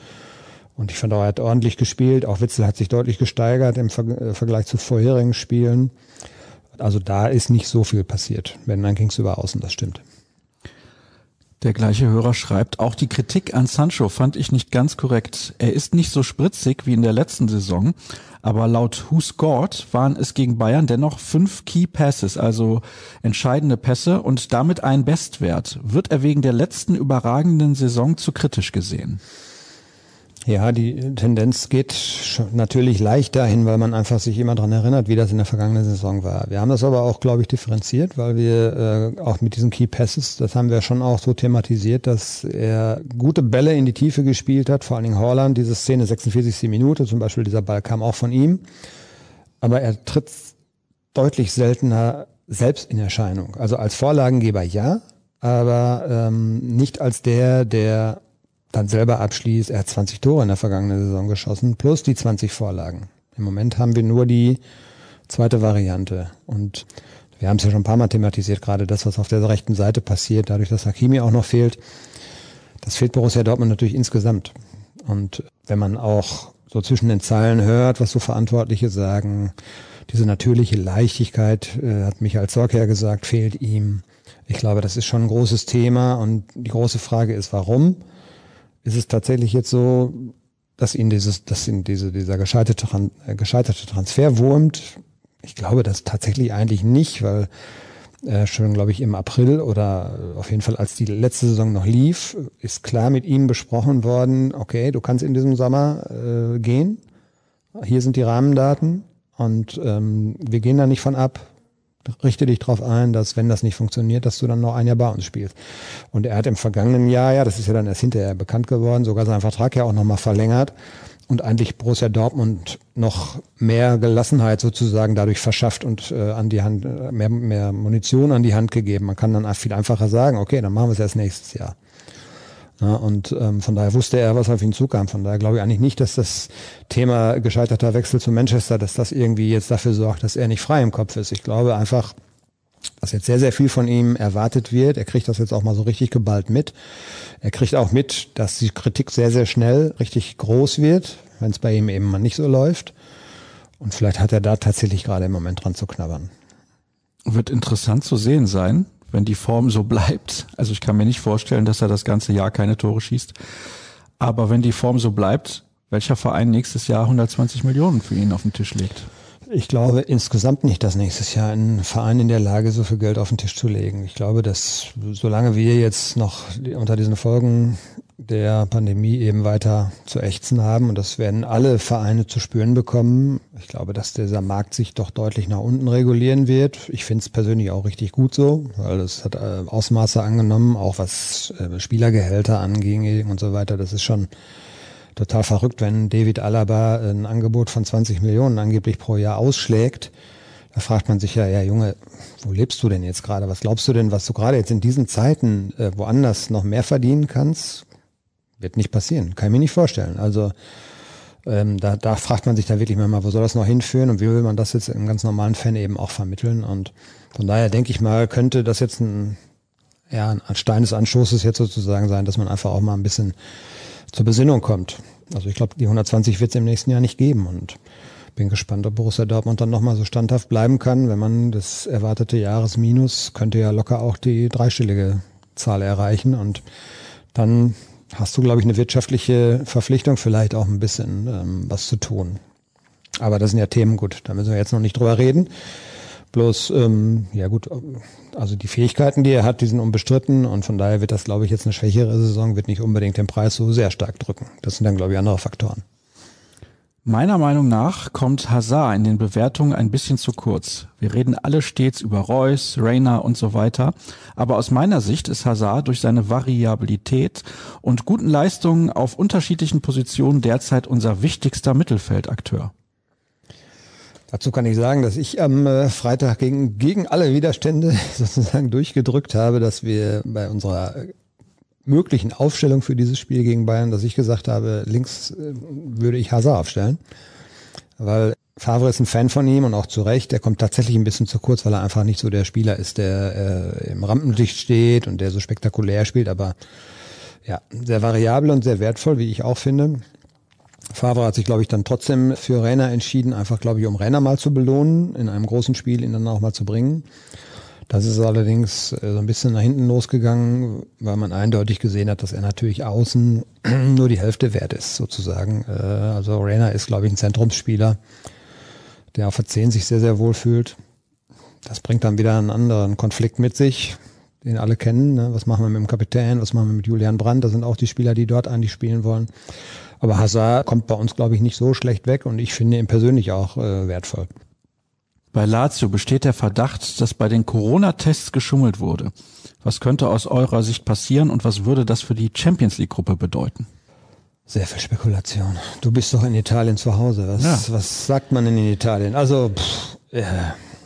Und ich fand auch, er hat ordentlich gespielt. Auch Witzel hat sich deutlich gesteigert im Ver äh, Vergleich zu vorherigen Spielen. Also da ist nicht so viel passiert. Wenn, dann ging es über außen, das stimmt. Der gleiche Hörer schreibt, auch die Kritik an Sancho fand ich nicht ganz korrekt. Er ist nicht so spritzig wie in der letzten Saison, aber laut Who Scored waren es gegen Bayern dennoch fünf Key Passes, also entscheidende Pässe und damit ein Bestwert. Wird er wegen der letzten überragenden Saison zu kritisch gesehen? Ja, die Tendenz geht natürlich leicht dahin, weil man einfach sich immer dran erinnert, wie das in der vergangenen Saison war. Wir haben das aber auch, glaube ich, differenziert, weil wir äh, auch mit diesen Key Passes, das haben wir schon auch so thematisiert, dass er gute Bälle in die Tiefe gespielt hat, vor allen Dingen Holland, diese Szene 46. Minute, zum Beispiel dieser Ball kam auch von ihm. Aber er tritt deutlich seltener selbst in Erscheinung. Also als Vorlagengeber ja, aber ähm, nicht als der, der dann selber abschließt. Er hat 20 Tore in der vergangenen Saison geschossen, plus die 20 Vorlagen. Im Moment haben wir nur die zweite Variante. Und wir haben es ja schon ein paar Mal thematisiert, gerade das, was auf der rechten Seite passiert, dadurch, dass Hakimi auch noch fehlt. Das fehlt Borussia Dortmund natürlich insgesamt. Und wenn man auch so zwischen den Zeilen hört, was so Verantwortliche sagen, diese natürliche Leichtigkeit, äh, hat Michael Zorc ja gesagt, fehlt ihm. Ich glaube, das ist schon ein großes Thema und die große Frage ist, warum? Ist es tatsächlich jetzt so, dass ihn dieses, dass ihn diese, dieser gescheiterte, äh, gescheiterte Transfer wurmt? Ich glaube das tatsächlich eigentlich nicht, weil äh, schon, glaube ich, im April oder auf jeden Fall, als die letzte Saison noch lief, ist klar mit ihm besprochen worden, okay, du kannst in diesem Sommer äh, gehen. Hier sind die Rahmendaten und ähm, wir gehen da nicht von ab. Richte dich darauf ein, dass wenn das nicht funktioniert, dass du dann noch ein Jahr bei uns spielst. Und er hat im vergangenen Jahr, ja, das ist ja dann erst hinterher bekannt geworden, sogar seinen Vertrag ja auch nochmal verlängert und eigentlich Borussia Dortmund noch mehr Gelassenheit sozusagen dadurch verschafft und äh, an die Hand äh, mehr, mehr Munition an die Hand gegeben. Man kann dann viel einfacher sagen, okay, dann machen wir es erst nächstes Jahr. Ja, und ähm, von daher wusste er, was auf ihn zukam. Von daher glaube ich eigentlich nicht, dass das Thema gescheiterter Wechsel zu Manchester, dass das irgendwie jetzt dafür sorgt, dass er nicht frei im Kopf ist. Ich glaube einfach, dass jetzt sehr, sehr viel von ihm erwartet wird. Er kriegt das jetzt auch mal so richtig geballt mit. Er kriegt auch mit, dass die Kritik sehr, sehr schnell richtig groß wird, wenn es bei ihm eben mal nicht so läuft. Und vielleicht hat er da tatsächlich gerade im Moment dran zu knabbern. Wird interessant zu sehen sein, wenn die Form so bleibt. Also ich kann mir nicht vorstellen, dass er das ganze Jahr keine Tore schießt. Aber wenn die Form so bleibt, welcher Verein nächstes Jahr 120 Millionen für ihn auf den Tisch legt? Ich glaube insgesamt nicht, dass nächstes Jahr ein Verein in der Lage so viel Geld auf den Tisch zu legen. Ich glaube, dass solange wir jetzt noch unter diesen Folgen der Pandemie eben weiter zu ächzen haben und das werden alle Vereine zu spüren bekommen. Ich glaube, dass dieser Markt sich doch deutlich nach unten regulieren wird. Ich finde es persönlich auch richtig gut so, weil es hat äh, Ausmaße angenommen, auch was äh, Spielergehälter anging und so weiter. Das ist schon total verrückt, wenn David Alaba ein Angebot von 20 Millionen angeblich pro Jahr ausschlägt. Da fragt man sich ja, ja Junge, wo lebst du denn jetzt gerade? Was glaubst du denn, was du gerade jetzt in diesen Zeiten äh, woanders noch mehr verdienen kannst? Wird nicht passieren, kann ich mir nicht vorstellen. Also ähm, da, da fragt man sich da wirklich mal, wo soll das noch hinführen und wie will man das jetzt im ganz normalen Fan eben auch vermitteln? Und von daher denke ich mal, könnte das jetzt ein, ja, ein Stein des Anstoßes jetzt sozusagen sein, dass man einfach auch mal ein bisschen zur Besinnung kommt. Also ich glaube, die 120 wird es im nächsten Jahr nicht geben und bin gespannt, ob Borussia Dortmund dann nochmal so standhaft bleiben kann. Wenn man das erwartete Jahresminus könnte ja locker auch die dreistellige Zahl erreichen und dann hast du, glaube ich, eine wirtschaftliche Verpflichtung, vielleicht auch ein bisschen ähm, was zu tun. Aber das sind ja Themen, gut, da müssen wir jetzt noch nicht drüber reden. Bloß, ähm, ja gut, also die Fähigkeiten, die er hat, die sind unbestritten und von daher wird das, glaube ich, jetzt eine schwächere Saison, wird nicht unbedingt den Preis so sehr stark drücken. Das sind dann, glaube ich, andere Faktoren. Meiner Meinung nach kommt Hazard in den Bewertungen ein bisschen zu kurz. Wir reden alle stets über Reus, Rainer und so weiter, aber aus meiner Sicht ist Hazard durch seine Variabilität und guten Leistungen auf unterschiedlichen Positionen derzeit unser wichtigster Mittelfeldakteur. Dazu kann ich sagen, dass ich am äh, Freitag gegen, gegen alle Widerstände sozusagen durchgedrückt habe, dass wir bei unserer äh, möglichen Aufstellung für dieses Spiel gegen Bayern, dass ich gesagt habe, links äh, würde ich Hazard aufstellen, weil Favre ist ein Fan von ihm und auch zu Recht. Er kommt tatsächlich ein bisschen zu kurz, weil er einfach nicht so der Spieler ist, der äh, im Rampenlicht steht und der so spektakulär spielt, aber ja, sehr variabel und sehr wertvoll, wie ich auch finde. Favre hat sich, glaube ich, dann trotzdem für Renner entschieden, einfach, glaube ich, um Renner mal zu belohnen, in einem großen Spiel ihn dann auch mal zu bringen. Das ist allerdings äh, so ein bisschen nach hinten losgegangen, weil man eindeutig gesehen hat, dass er natürlich außen nur die Hälfte wert ist, sozusagen. Äh, also Renner ist, glaube ich, ein Zentrumsspieler, der auf der 10 sich sehr, sehr wohl fühlt. Das bringt dann wieder einen anderen Konflikt mit sich, den alle kennen. Ne? Was machen wir mit dem Kapitän, was machen wir mit Julian Brandt? Das sind auch die Spieler, die dort eigentlich spielen wollen. Aber Hazard kommt bei uns, glaube ich, nicht so schlecht weg und ich finde ihn persönlich auch äh, wertvoll. Bei Lazio besteht der Verdacht, dass bei den Corona-Tests geschummelt wurde. Was könnte aus eurer Sicht passieren und was würde das für die Champions League-Gruppe bedeuten? Sehr viel Spekulation. Du bist doch in Italien zu Hause. Was, ja. was sagt man denn in Italien? Also, pff, äh,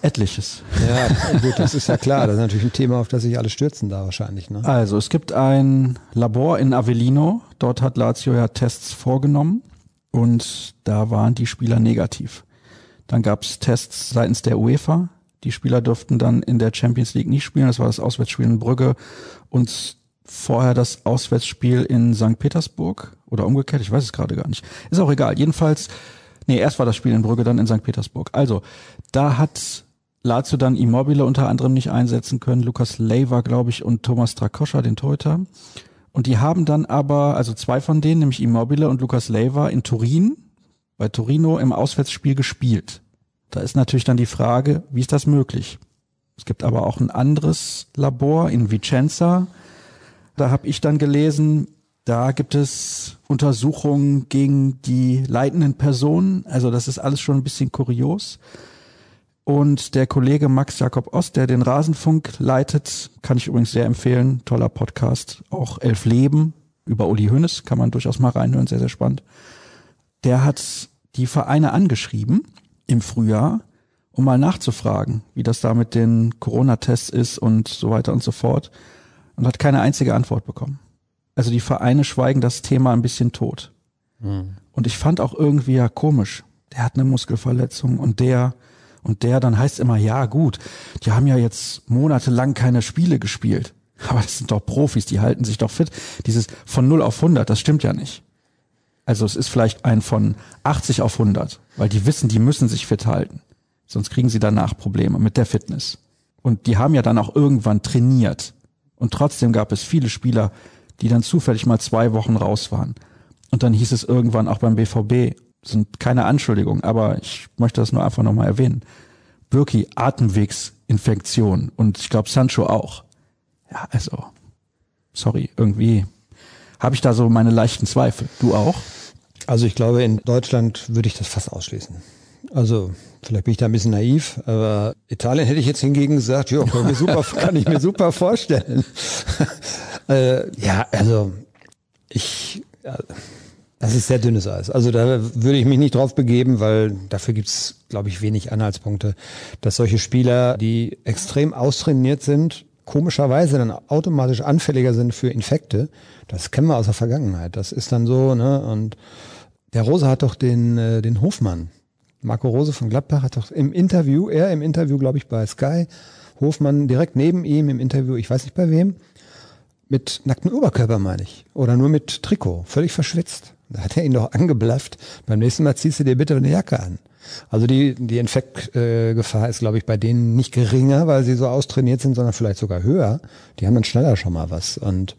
Etliches. Ja, gut, das ist ja klar. Das ist natürlich ein Thema, auf das sich alle stürzen da wahrscheinlich. Ne? Also, es gibt ein Labor in Avellino. Dort hat Lazio ja Tests vorgenommen und da waren die Spieler negativ. Dann gab es Tests seitens der UEFA. Die Spieler durften dann in der Champions League nicht spielen. Das war das Auswärtsspiel in Brügge und vorher das Auswärtsspiel in St. Petersburg oder umgekehrt. Ich weiß es gerade gar nicht. Ist auch egal. Jedenfalls, nee, erst war das Spiel in Brügge, dann in St. Petersburg. Also, da hat Lazio dann Immobile unter anderem nicht einsetzen können, Lukas Leiva, glaube ich, und Thomas Trakoscha, den Torhüter. Und die haben dann aber, also zwei von denen, nämlich Immobile und Lukas Leiva in Turin, bei Torino im Auswärtsspiel gespielt. Da ist natürlich dann die Frage, wie ist das möglich? Es gibt aber auch ein anderes Labor in Vicenza. Da habe ich dann gelesen, da gibt es Untersuchungen gegen die leitenden Personen. Also das ist alles schon ein bisschen kurios. Und der Kollege Max Jakob Ost, der den Rasenfunk leitet, kann ich übrigens sehr empfehlen. Toller Podcast. Auch Elf Leben über Uli Hoeneß kann man durchaus mal reinhören. Sehr, sehr spannend. Der hat die Vereine angeschrieben im Frühjahr, um mal nachzufragen, wie das da mit den Corona-Tests ist und so weiter und so fort. Und hat keine einzige Antwort bekommen. Also die Vereine schweigen das Thema ein bisschen tot. Mhm. Und ich fand auch irgendwie ja komisch. Der hat eine Muskelverletzung und der und der, dann heißt immer, ja gut, die haben ja jetzt monatelang keine Spiele gespielt. Aber das sind doch Profis, die halten sich doch fit. Dieses von 0 auf 100, das stimmt ja nicht. Also es ist vielleicht ein von 80 auf 100, weil die wissen, die müssen sich fit halten. Sonst kriegen sie danach Probleme mit der Fitness. Und die haben ja dann auch irgendwann trainiert. Und trotzdem gab es viele Spieler, die dann zufällig mal zwei Wochen raus waren. Und dann hieß es irgendwann auch beim BVB, sind keine Anschuldigung, aber ich möchte das nur einfach nochmal erwähnen. Birki, Atemwegsinfektion und ich glaube Sancho auch. Ja, also, sorry, irgendwie habe ich da so meine leichten Zweifel. Du auch? Also ich glaube, in Deutschland würde ich das fast ausschließen. Also vielleicht bin ich da ein bisschen naiv, aber Italien hätte ich jetzt hingegen gesagt, ja, kann, mir super, kann ich mir super vorstellen. äh, ja, also ich, ja, das ist sehr dünnes Eis. Also da würde ich mich nicht drauf begeben, weil dafür gibt's, glaube ich, wenig Anhaltspunkte, dass solche Spieler, die extrem austrainiert sind, komischerweise dann automatisch anfälliger sind für Infekte. Das kennen wir aus der Vergangenheit. Das ist dann so, ne? Und der Rose hat doch den, äh, den Hofmann. Marco Rose von Gladbach hat doch im Interview, er im Interview, glaube ich, bei Sky, Hofmann direkt neben ihm im Interview, ich weiß nicht bei wem, mit nacktem Oberkörper meine ich. Oder nur mit Trikot, völlig verschwitzt. Da hat er ihn doch angeblafft. Beim nächsten Mal ziehst du dir bitte eine Jacke an. Also die, die Infektgefahr äh, ist, glaube ich, bei denen nicht geringer, weil sie so austrainiert sind, sondern vielleicht sogar höher. Die haben dann schneller schon mal was. Und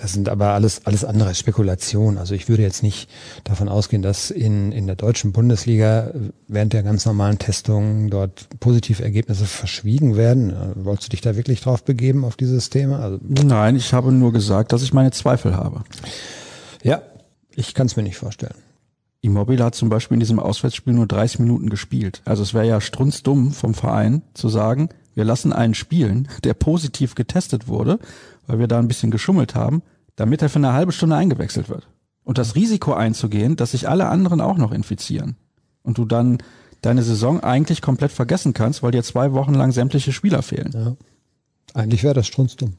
das sind aber alles, alles andere Spekulationen. Also ich würde jetzt nicht davon ausgehen, dass in, in der deutschen Bundesliga während der ganz normalen Testungen dort positive Ergebnisse verschwiegen werden. Wolltest du dich da wirklich drauf begeben, auf dieses Thema? Also, Nein, ich habe nur gesagt, dass ich meine Zweifel habe. Ja, ich kann es mir nicht vorstellen. Immobile hat zum Beispiel in diesem Auswärtsspiel nur 30 Minuten gespielt. Also es wäre ja strunzdumm vom Verein zu sagen, wir lassen einen spielen, der positiv getestet wurde, weil wir da ein bisschen geschummelt haben, damit er für eine halbe Stunde eingewechselt wird. Und das Risiko einzugehen, dass sich alle anderen auch noch infizieren. Und du dann deine Saison eigentlich komplett vergessen kannst, weil dir zwei Wochen lang sämtliche Spieler fehlen. Ja. Eigentlich wäre das strunzdumm.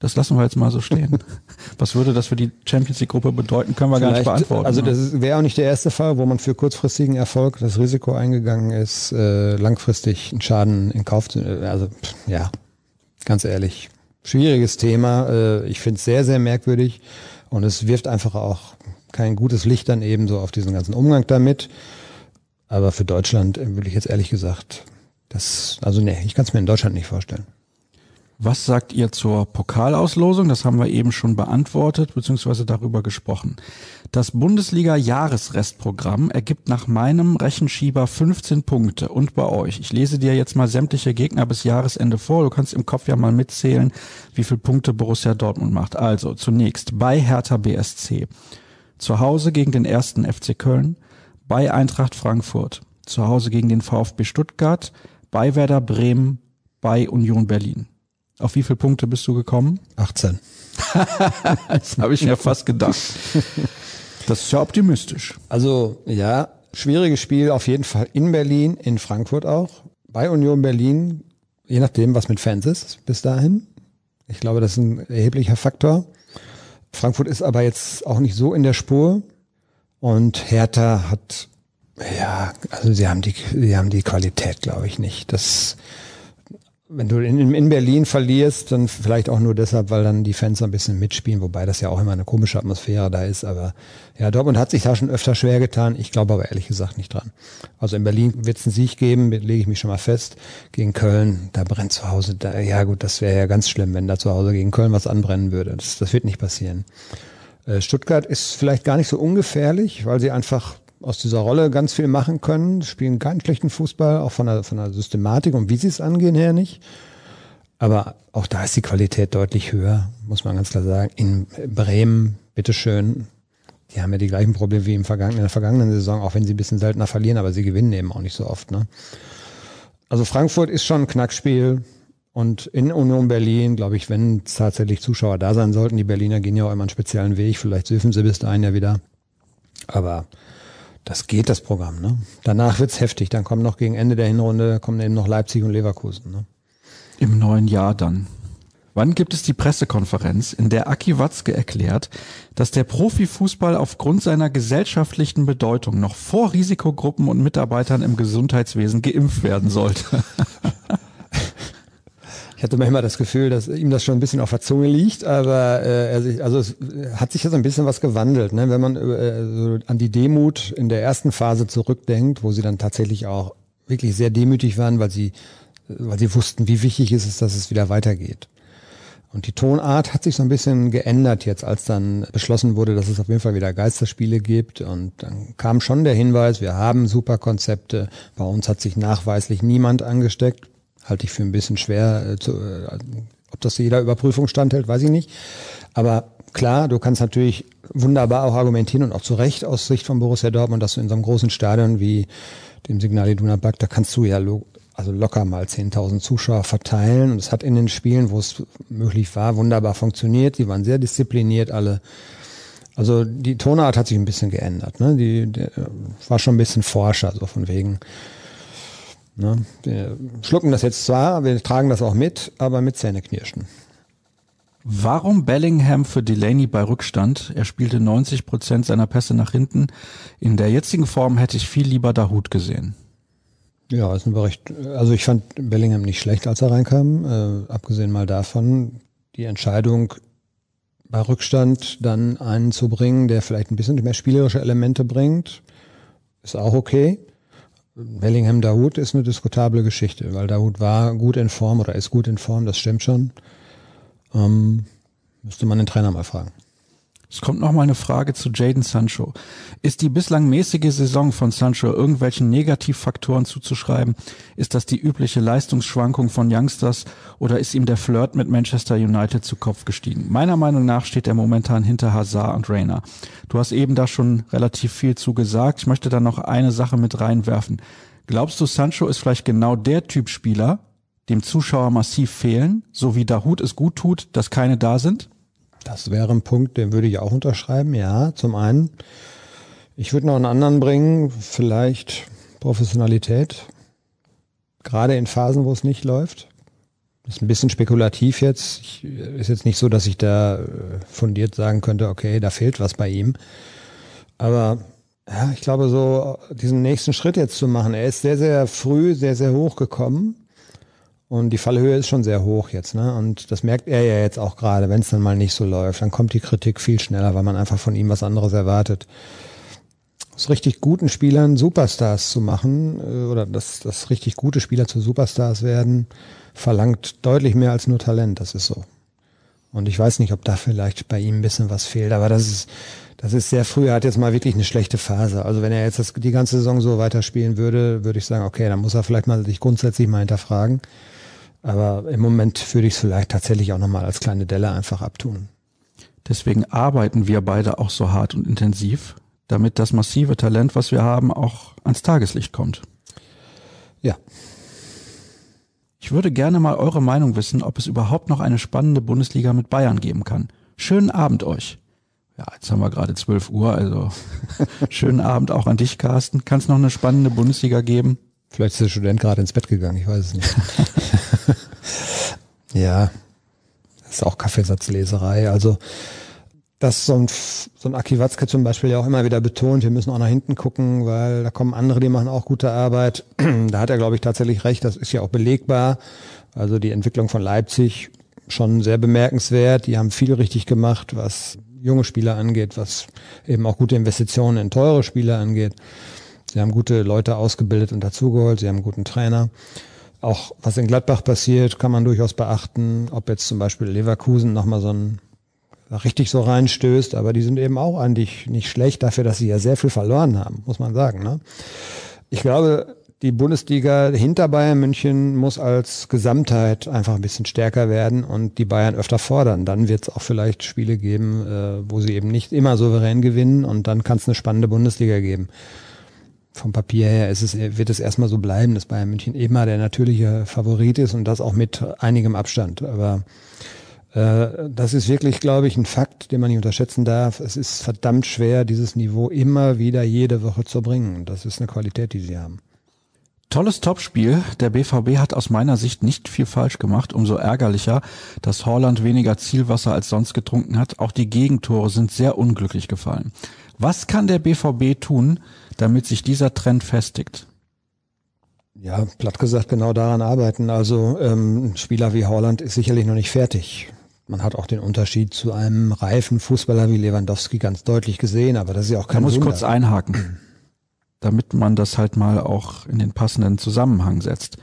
Das lassen wir jetzt mal so stehen. Was würde das für die Champions League Gruppe bedeuten, können wir Vielleicht, gar nicht beantworten. Also ne? das wäre auch nicht der erste Fall, wo man für kurzfristigen Erfolg das Risiko eingegangen ist, äh, langfristig einen Schaden in Kauf zu nehmen. Also ja, ganz ehrlich, schwieriges Thema. Äh, ich finde es sehr, sehr merkwürdig und es wirft einfach auch kein gutes Licht dann eben so auf diesen ganzen Umgang damit. Aber für Deutschland äh, würde ich jetzt ehrlich gesagt, das, also nee, ich kann es mir in Deutschland nicht vorstellen. Was sagt ihr zur Pokalauslosung? Das haben wir eben schon beantwortet bzw. darüber gesprochen. Das Bundesliga-Jahresrestprogramm ergibt nach meinem Rechenschieber 15 Punkte. Und bei euch. Ich lese dir jetzt mal sämtliche Gegner bis Jahresende vor. Du kannst im Kopf ja mal mitzählen, wie viele Punkte Borussia Dortmund macht. Also zunächst bei Hertha BSC. Zu Hause gegen den ersten FC Köln. Bei Eintracht Frankfurt. Zu Hause gegen den VfB Stuttgart. Bei Werder Bremen. Bei Union Berlin. Auf wie viele Punkte bist du gekommen? 18. das habe ich mir fast gedacht. Das ist ja optimistisch. Also ja, Schwieriges Spiel auf jeden Fall in Berlin, in Frankfurt auch. Bei Union Berlin, je nachdem, was mit Fans ist, bis dahin. Ich glaube, das ist ein erheblicher Faktor. Frankfurt ist aber jetzt auch nicht so in der Spur. Und Hertha hat, ja, also sie haben die, sie haben die Qualität, glaube ich, nicht. Das, wenn du in, in Berlin verlierst, dann vielleicht auch nur deshalb, weil dann die Fans ein bisschen mitspielen, wobei das ja auch immer eine komische Atmosphäre da ist. Aber ja, Dortmund hat sich da schon öfter schwer getan. Ich glaube aber ehrlich gesagt nicht dran. Also in Berlin wird es einen Sieg geben, lege ich mich schon mal fest. Gegen Köln, da brennt zu Hause, da, ja gut, das wäre ja ganz schlimm, wenn da zu Hause gegen Köln was anbrennen würde. Das, das wird nicht passieren. Äh, Stuttgart ist vielleicht gar nicht so ungefährlich, weil sie einfach aus dieser Rolle ganz viel machen können, spielen keinen schlechten Fußball, auch von der, von der Systematik und wie sie es angehen her nicht. Aber auch da ist die Qualität deutlich höher, muss man ganz klar sagen. In Bremen, bitteschön, die haben ja die gleichen Probleme wie im vergangenen, in der vergangenen Saison, auch wenn sie ein bisschen seltener verlieren, aber sie gewinnen eben auch nicht so oft. Ne? Also Frankfurt ist schon ein Knackspiel. Und in Union Berlin, glaube ich, wenn tatsächlich Zuschauer da sein sollten, die Berliner gehen ja auch immer einen speziellen Weg, vielleicht dürfen sie bis dahin ja wieder. Aber das geht, das Programm. Ne? Danach wird's heftig. Dann kommen noch gegen Ende der Hinrunde, kommen eben noch Leipzig und Leverkusen. Ne? Im neuen Jahr dann. Wann gibt es die Pressekonferenz, in der Aki Watzke erklärt, dass der Profifußball aufgrund seiner gesellschaftlichen Bedeutung noch vor Risikogruppen und Mitarbeitern im Gesundheitswesen geimpft werden sollte? Ich hatte manchmal das Gefühl, dass ihm das schon ein bisschen auf der Zunge liegt, aber äh, er sich, also es hat sich ja so ein bisschen was gewandelt, ne? wenn man äh, so an die Demut in der ersten Phase zurückdenkt, wo sie dann tatsächlich auch wirklich sehr demütig waren, weil sie, weil sie wussten, wie wichtig ist es, dass es wieder weitergeht. Und die Tonart hat sich so ein bisschen geändert jetzt, als dann beschlossen wurde, dass es auf jeden Fall wieder Geisterspiele gibt. Und dann kam schon der Hinweis, wir haben super Konzepte. Bei uns hat sich nachweislich niemand angesteckt halte ich für ein bisschen schwer. Äh, zu, äh, ob das jeder Überprüfung standhält, weiß ich nicht. Aber klar, du kannst natürlich wunderbar auch argumentieren und auch zu Recht aus Sicht von Borussia Dortmund, dass du in so einem großen Stadion wie dem Signal Iduna Park, da kannst du ja lo also locker mal 10.000 Zuschauer verteilen. Und es hat in den Spielen, wo es möglich war, wunderbar funktioniert. Die waren sehr diszipliniert alle. Also die Tonart hat sich ein bisschen geändert. Ne? Die, die war schon ein bisschen forscher, so von wegen Ne? Wir schlucken das jetzt zwar, wir tragen das auch mit, aber mit Zähneknirschen. Warum Bellingham für Delaney bei Rückstand? Er spielte 90 Prozent seiner Pässe nach hinten. In der jetzigen Form hätte ich viel lieber Dahut gesehen. Ja, ist ein Bericht. Also ich fand Bellingham nicht schlecht, als er reinkam. Äh, abgesehen mal davon, die Entscheidung bei Rückstand dann einen zu bringen, der vielleicht ein bisschen mehr spielerische Elemente bringt, ist auch okay. Bellingham Dahoud ist eine diskutable Geschichte, weil Dahoud war gut in Form oder ist gut in Form, das stimmt schon. Ähm, müsste man den Trainer mal fragen. Es kommt noch mal eine Frage zu Jaden Sancho. Ist die bislang mäßige Saison von Sancho irgendwelchen Negativfaktoren zuzuschreiben? Ist das die übliche Leistungsschwankung von Youngsters oder ist ihm der Flirt mit Manchester United zu Kopf gestiegen? Meiner Meinung nach steht er momentan hinter Hazard und Rayner. Du hast eben da schon relativ viel zu gesagt. Ich möchte da noch eine Sache mit reinwerfen. Glaubst du, Sancho ist vielleicht genau der Typ Spieler, dem Zuschauer massiv fehlen, so wie Dahut es gut tut, dass keine da sind? Das wäre ein Punkt, den würde ich auch unterschreiben. Ja, zum einen. Ich würde noch einen anderen bringen, vielleicht Professionalität. Gerade in Phasen, wo es nicht läuft. Ist ein bisschen spekulativ jetzt. Ich, ist jetzt nicht so, dass ich da äh, fundiert sagen könnte, okay, da fehlt was bei ihm. Aber ja, ich glaube, so diesen nächsten Schritt jetzt zu machen. Er ist sehr, sehr früh, sehr, sehr hoch gekommen. Und die Fallhöhe ist schon sehr hoch jetzt, ne? Und das merkt er ja jetzt auch gerade, wenn es dann mal nicht so läuft. Dann kommt die Kritik viel schneller, weil man einfach von ihm was anderes erwartet. Aus richtig guten Spielern Superstars zu machen, äh, oder dass, dass richtig gute Spieler zu Superstars werden, verlangt deutlich mehr als nur Talent. Das ist so. Und ich weiß nicht, ob da vielleicht bei ihm ein bisschen was fehlt, aber das ist, das ist sehr früh. Er hat jetzt mal wirklich eine schlechte Phase. Also wenn er jetzt das, die ganze Saison so weiterspielen würde, würde ich sagen, okay, dann muss er vielleicht mal sich grundsätzlich mal hinterfragen. Aber im Moment würde ich es vielleicht tatsächlich auch nochmal als kleine Delle einfach abtun. Deswegen arbeiten wir beide auch so hart und intensiv, damit das massive Talent, was wir haben, auch ans Tageslicht kommt. Ja. Ich würde gerne mal eure Meinung wissen, ob es überhaupt noch eine spannende Bundesliga mit Bayern geben kann. Schönen Abend euch. Ja, jetzt haben wir gerade 12 Uhr, also schönen Abend auch an dich, Carsten. Kann es noch eine spannende Bundesliga geben? Vielleicht ist der Student gerade ins Bett gegangen, ich weiß es nicht. ja, das ist auch Kaffeesatzleserei. Also dass so ein, so ein Aki Watzke zum Beispiel ja auch immer wieder betont, wir müssen auch nach hinten gucken, weil da kommen andere, die machen auch gute Arbeit. da hat er, glaube ich, tatsächlich recht, das ist ja auch belegbar. Also die Entwicklung von Leipzig schon sehr bemerkenswert. Die haben viel richtig gemacht, was junge Spieler angeht, was eben auch gute Investitionen in teure Spieler angeht. Sie haben gute Leute ausgebildet und dazugeholt, sie haben einen guten Trainer. Auch was in Gladbach passiert, kann man durchaus beachten, ob jetzt zum Beispiel Leverkusen nochmal so ein richtig so reinstößt, aber die sind eben auch eigentlich nicht schlecht dafür, dass sie ja sehr viel verloren haben, muss man sagen. Ne? Ich glaube, die Bundesliga hinter Bayern München muss als Gesamtheit einfach ein bisschen stärker werden und die Bayern öfter fordern. Dann wird es auch vielleicht Spiele geben, äh, wo sie eben nicht immer souverän gewinnen und dann kann es eine spannende Bundesliga geben. Vom Papier her ist es, wird es erstmal so bleiben, dass Bayern München immer der natürliche Favorit ist und das auch mit einigem Abstand. Aber äh, das ist wirklich, glaube ich, ein Fakt, den man nicht unterschätzen darf. Es ist verdammt schwer, dieses Niveau immer wieder jede Woche zu bringen. Das ist eine Qualität, die sie haben. Tolles Topspiel. Der BVB hat aus meiner Sicht nicht viel falsch gemacht. Umso ärgerlicher, dass Holland weniger Zielwasser als sonst getrunken hat. Auch die Gegentore sind sehr unglücklich gefallen. Was kann der BVB tun, damit sich dieser Trend festigt? Ja, platt gesagt, genau daran arbeiten. Also ähm, ein Spieler wie Holland ist sicherlich noch nicht fertig. Man hat auch den Unterschied zu einem reifen Fußballer wie Lewandowski ganz deutlich gesehen, aber das ist ja auch kein Da muss Wunder. ich kurz einhaken damit man das halt mal auch in den passenden Zusammenhang setzt.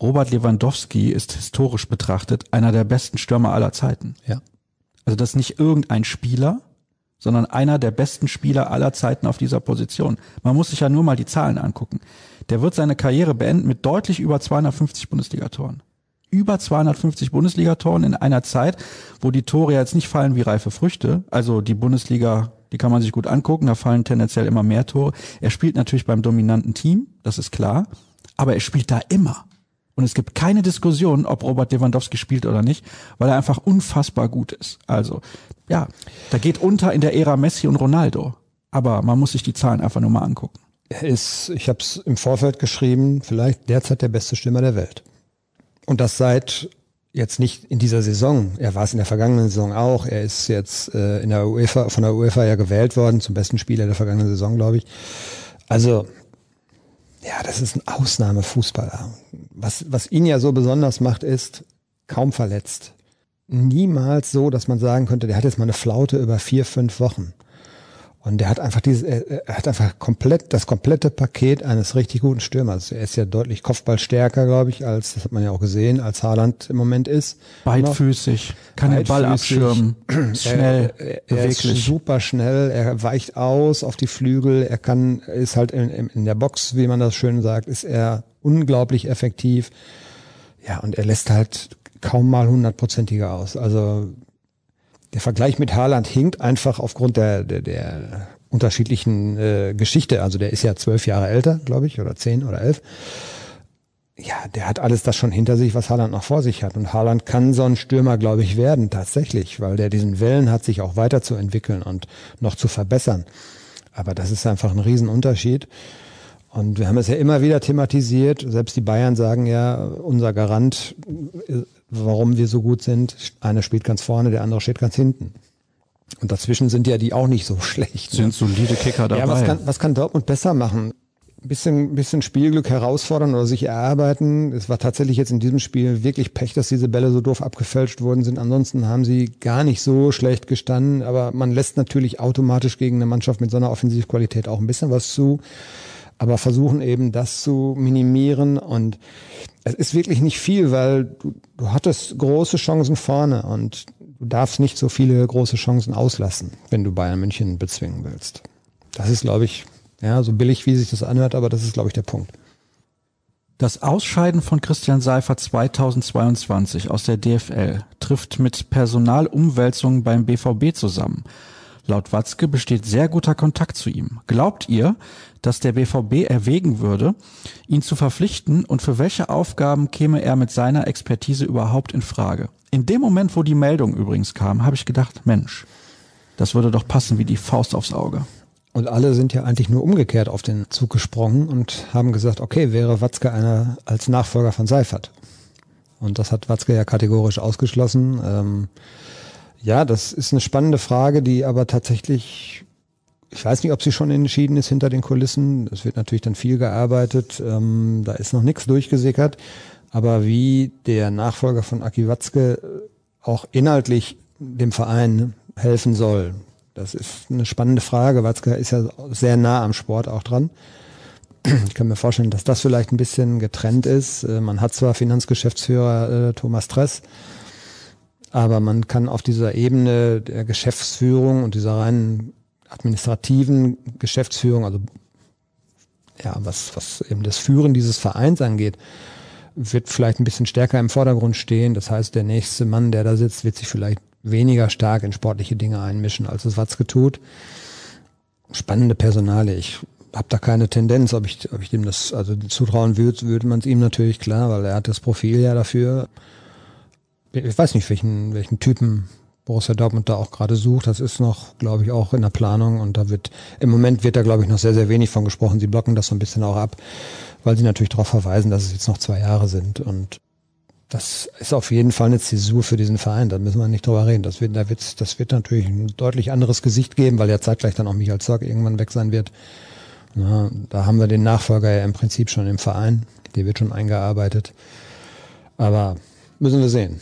Robert Lewandowski ist historisch betrachtet einer der besten Stürmer aller Zeiten. Ja. Also das ist nicht irgendein Spieler, sondern einer der besten Spieler aller Zeiten auf dieser Position. Man muss sich ja nur mal die Zahlen angucken. Der wird seine Karriere beenden mit deutlich über 250 Bundesligatoren. Über 250 Bundesligatoren in einer Zeit, wo die Tore jetzt nicht fallen wie reife Früchte. Also die Bundesliga die kann man sich gut angucken, da fallen tendenziell immer mehr Tore. Er spielt natürlich beim dominanten Team, das ist klar, aber er spielt da immer. Und es gibt keine Diskussion, ob Robert Lewandowski spielt oder nicht, weil er einfach unfassbar gut ist. Also, ja, da geht unter in der Ära Messi und Ronaldo. Aber man muss sich die Zahlen einfach nur mal angucken. Er ist, ich habe es im Vorfeld geschrieben, vielleicht derzeit der beste Stürmer der Welt. Und das seit jetzt nicht in dieser Saison, er war es in der vergangenen Saison auch, er ist jetzt äh, in der UEFA, von der UEFA ja gewählt worden zum besten Spieler der vergangenen Saison, glaube ich. Also, ja, das ist ein Ausnahmefußballer. Was, was ihn ja so besonders macht, ist kaum verletzt. Niemals so, dass man sagen könnte, der hat jetzt mal eine Flaute über vier, fünf Wochen. Und er hat einfach dieses, er, er, hat einfach komplett das komplette Paket eines richtig guten Stürmers. Er ist ja deutlich Kopfballstärker, glaube ich, als das hat man ja auch gesehen, als Haaland im Moment ist. Beidfüßig, kann den Ball abschirmen, schnell, er, er beweglich. ist super schnell, er weicht aus auf die Flügel, er kann, ist halt in, in der Box, wie man das schön sagt, ist er unglaublich effektiv. Ja, und er lässt halt kaum mal hundertprozentiger aus. Also der Vergleich mit Haaland hinkt einfach aufgrund der, der, der unterschiedlichen äh, Geschichte. Also der ist ja zwölf Jahre älter, glaube ich, oder zehn oder elf. Ja, der hat alles das schon hinter sich, was Haaland noch vor sich hat. Und Haaland kann so ein Stürmer, glaube ich, werden, tatsächlich, weil der diesen Willen hat, sich auch weiterzuentwickeln und noch zu verbessern. Aber das ist einfach ein Riesenunterschied. Und wir haben es ja immer wieder thematisiert. Selbst die Bayern sagen ja, unser Garant warum wir so gut sind. Einer spielt ganz vorne, der andere steht ganz hinten. Und dazwischen sind ja die auch nicht so schlecht. Sind ne? solide Kicker dabei. Ja, was kann, was kann Dortmund besser machen? bisschen, bisschen Spielglück herausfordern oder sich erarbeiten. Es war tatsächlich jetzt in diesem Spiel wirklich Pech, dass diese Bälle so doof abgefälscht worden sind. Ansonsten haben sie gar nicht so schlecht gestanden, aber man lässt natürlich automatisch gegen eine Mannschaft mit so einer Offensivqualität auch ein bisschen was zu aber versuchen eben das zu minimieren und es ist wirklich nicht viel, weil du, du hattest große Chancen vorne und du darfst nicht so viele große Chancen auslassen, wenn du Bayern München bezwingen willst. Das ist, glaube ich, ja, so billig, wie sich das anhört, aber das ist, glaube ich, der Punkt. Das Ausscheiden von Christian Seifer 2022 aus der DFL trifft mit Personalumwälzungen beim BVB zusammen. Laut Watzke besteht sehr guter Kontakt zu ihm. Glaubt ihr, dass der BVB erwägen würde, ihn zu verpflichten und für welche Aufgaben käme er mit seiner Expertise überhaupt in Frage? In dem Moment, wo die Meldung übrigens kam, habe ich gedacht, Mensch, Das würde doch passen wie die Faust aufs Auge. Und alle sind ja eigentlich nur umgekehrt auf den Zug gesprungen und haben gesagt, okay, wäre Watzke einer als Nachfolger von Seifert. Und das hat Watzke ja kategorisch ausgeschlossen. Ähm, ja, das ist eine spannende Frage, die aber tatsächlich, ich weiß nicht, ob sie schon entschieden ist hinter den Kulissen. Es wird natürlich dann viel gearbeitet. Ähm, da ist noch nichts durchgesickert. Aber wie der Nachfolger von Aki Watzke auch inhaltlich dem Verein helfen soll, das ist eine spannende Frage. Watzke ist ja sehr nah am Sport auch dran. Ich kann mir vorstellen, dass das vielleicht ein bisschen getrennt ist. Äh, man hat zwar Finanzgeschäftsführer äh, Thomas Tress, aber man kann auf dieser Ebene der Geschäftsführung und dieser reinen administrativen Geschäftsführung, also ja, was, was eben das Führen dieses Vereins angeht, wird vielleicht ein bisschen stärker im Vordergrund stehen. Das heißt, der nächste Mann, der da sitzt, wird sich vielleicht weniger stark in sportliche Dinge einmischen, als es Watzke tut. Spannende Personale. Ich habe da keine Tendenz, ob ich, ob ich dem das, also zutrauen würde, würde man es ihm natürlich klar, weil er hat das Profil ja dafür. Ich weiß nicht, welchen, welchen Typen Borussia Dortmund da auch gerade sucht. Das ist noch, glaube ich, auch in der Planung und da wird, im Moment wird da, glaube ich, noch sehr, sehr wenig von gesprochen. Sie blocken das so ein bisschen auch ab, weil sie natürlich darauf verweisen, dass es jetzt noch zwei Jahre sind und das ist auf jeden Fall eine Zäsur für diesen Verein. Da müssen wir nicht drüber reden. Das wird, da wird, das wird natürlich ein deutlich anderes Gesicht geben, weil ja zeitgleich dann auch Michael Zorg irgendwann weg sein wird. Na, da haben wir den Nachfolger ja im Prinzip schon im Verein. Der wird schon eingearbeitet. Aber müssen wir sehen.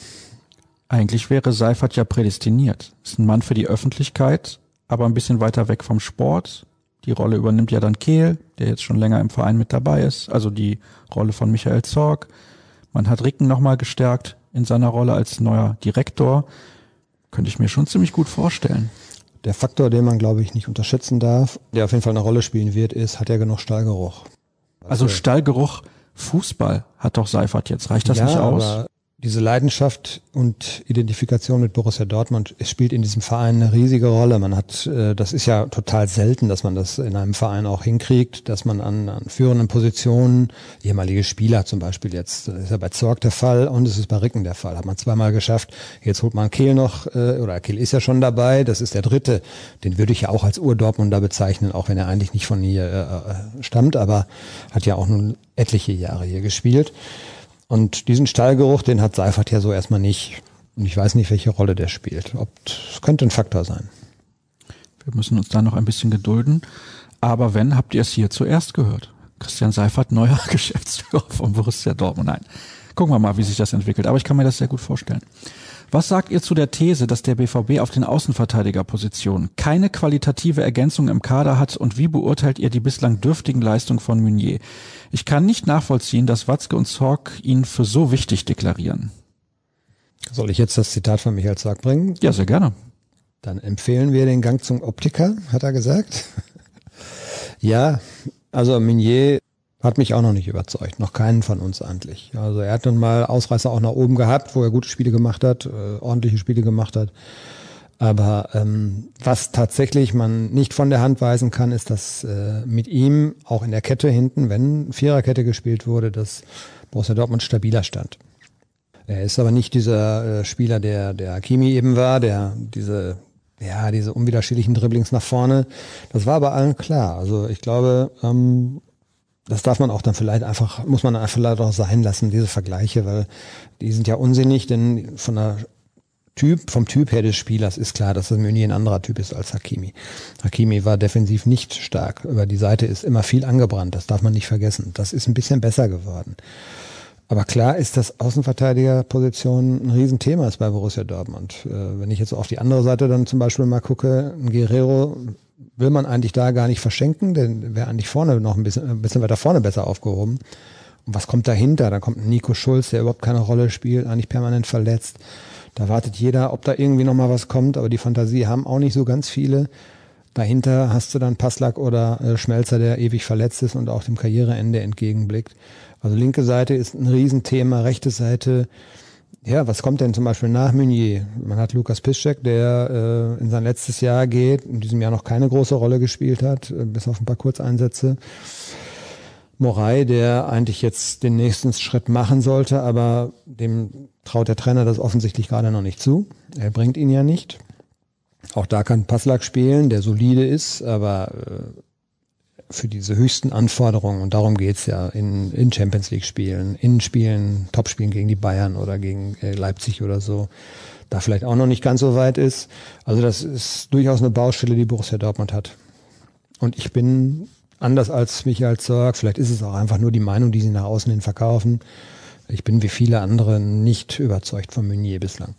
Eigentlich wäre Seifert ja prädestiniert. Ist ein Mann für die Öffentlichkeit, aber ein bisschen weiter weg vom Sport. Die Rolle übernimmt ja dann Kehl, der jetzt schon länger im Verein mit dabei ist. Also die Rolle von Michael Zorg. Man hat Ricken nochmal gestärkt in seiner Rolle als neuer Direktor. Könnte ich mir schon ziemlich gut vorstellen. Der Faktor, den man, glaube ich, nicht unterschätzen darf, der auf jeden Fall eine Rolle spielen wird, ist, hat er genug Stallgeruch? Also, also Stallgeruch Fußball hat doch Seifert jetzt. Reicht das ja, nicht aus? Diese Leidenschaft und Identifikation mit Borussia Dortmund spielt in diesem Verein eine riesige Rolle. Man hat, äh, das ist ja total selten, dass man das in einem Verein auch hinkriegt, dass man an, an führenden Positionen, ehemalige Spieler zum Beispiel jetzt, ist ja bei Zorg der Fall und es ist bei Ricken der Fall, hat man zweimal geschafft. Jetzt holt man Kehl noch, äh, oder Kehl ist ja schon dabei, das ist der dritte. Den würde ich ja auch als Ur-Dortmunder bezeichnen, auch wenn er eigentlich nicht von hier äh, stammt, aber hat ja auch nun etliche Jahre hier gespielt. Und diesen Stallgeruch, den hat Seifert ja so erstmal nicht. Und ich weiß nicht, welche Rolle der spielt. Ob, das könnte ein Faktor sein. Wir müssen uns da noch ein bisschen gedulden. Aber wenn, habt ihr es hier zuerst gehört. Christian Seifert, neuer Geschäftsführer von Borussia Dortmund. Nein. Gucken wir mal, wie sich das entwickelt. Aber ich kann mir das sehr gut vorstellen. Was sagt ihr zu der These, dass der BVB auf den Außenverteidigerpositionen keine qualitative Ergänzung im Kader hat und wie beurteilt ihr die bislang dürftigen Leistungen von Meunier? Ich kann nicht nachvollziehen, dass Watzke und Zorg ihn für so wichtig deklarieren. Soll ich jetzt das Zitat von Michael Zorg bringen? Ja, sehr gerne. Dann empfehlen wir den Gang zum Optiker, hat er gesagt. ja, also Meunier hat mich auch noch nicht überzeugt, noch keinen von uns eigentlich. Also er hat dann mal Ausreißer auch nach oben gehabt, wo er gute Spiele gemacht hat, äh, ordentliche Spiele gemacht hat. Aber ähm, was tatsächlich man nicht von der Hand weisen kann, ist, dass äh, mit ihm auch in der Kette hinten, wenn Viererkette gespielt wurde, dass Borussia Dortmund stabiler stand. Er ist aber nicht dieser äh, Spieler, der der Hakimi eben war, der diese ja diese unwiderstehlichen Dribblings nach vorne. Das war aber allen klar. Also ich glaube, ähm, das darf man auch dann vielleicht einfach, muss man einfach leider auch sein lassen, diese Vergleiche, weil die sind ja unsinnig, denn von der Typ, vom Typ her des Spielers ist klar, dass das Meunier ein anderer Typ ist als Hakimi. Hakimi war defensiv nicht stark. Über die Seite ist immer viel angebrannt. Das darf man nicht vergessen. Das ist ein bisschen besser geworden. Aber klar ist, dass Außenverteidigerposition ein Riesenthema ist bei Borussia Dortmund. Äh, wenn ich jetzt auf die andere Seite dann zum Beispiel mal gucke, ein Guerrero will man eigentlich da gar nicht verschenken, denn wäre eigentlich vorne noch ein bisschen, ein bisschen weiter vorne besser aufgehoben. Und was kommt dahinter? Da kommt Nico Schulz, der überhaupt keine Rolle spielt, eigentlich permanent verletzt. Da wartet jeder, ob da irgendwie noch mal was kommt, aber die Fantasie haben auch nicht so ganz viele. Dahinter hast du dann Passlack oder äh, Schmelzer, der ewig verletzt ist und auch dem Karriereende entgegenblickt. Also linke Seite ist ein Riesenthema, rechte Seite, ja, was kommt denn zum Beispiel nach Meunier? Man hat Lukas Piszczek, der äh, in sein letztes Jahr geht, in diesem Jahr noch keine große Rolle gespielt hat, äh, bis auf ein paar Kurzeinsätze. Morai, der eigentlich jetzt den nächsten Schritt machen sollte, aber dem traut der Trainer das offensichtlich gerade noch nicht zu. Er bringt ihn ja nicht. Auch da kann Passlack spielen, der solide ist, aber äh, für diese höchsten Anforderungen, und darum geht's ja in, in Champions League Spielen, in Spielen, Topspielen gegen die Bayern oder gegen äh, Leipzig oder so, da vielleicht auch noch nicht ganz so weit ist. Also das ist durchaus eine Baustelle, die Borussia Dortmund hat. Und ich bin anders als Michael Zorg, vielleicht ist es auch einfach nur die Meinung, die sie nach außen hin verkaufen. Ich bin wie viele andere nicht überzeugt von Meunier bislang.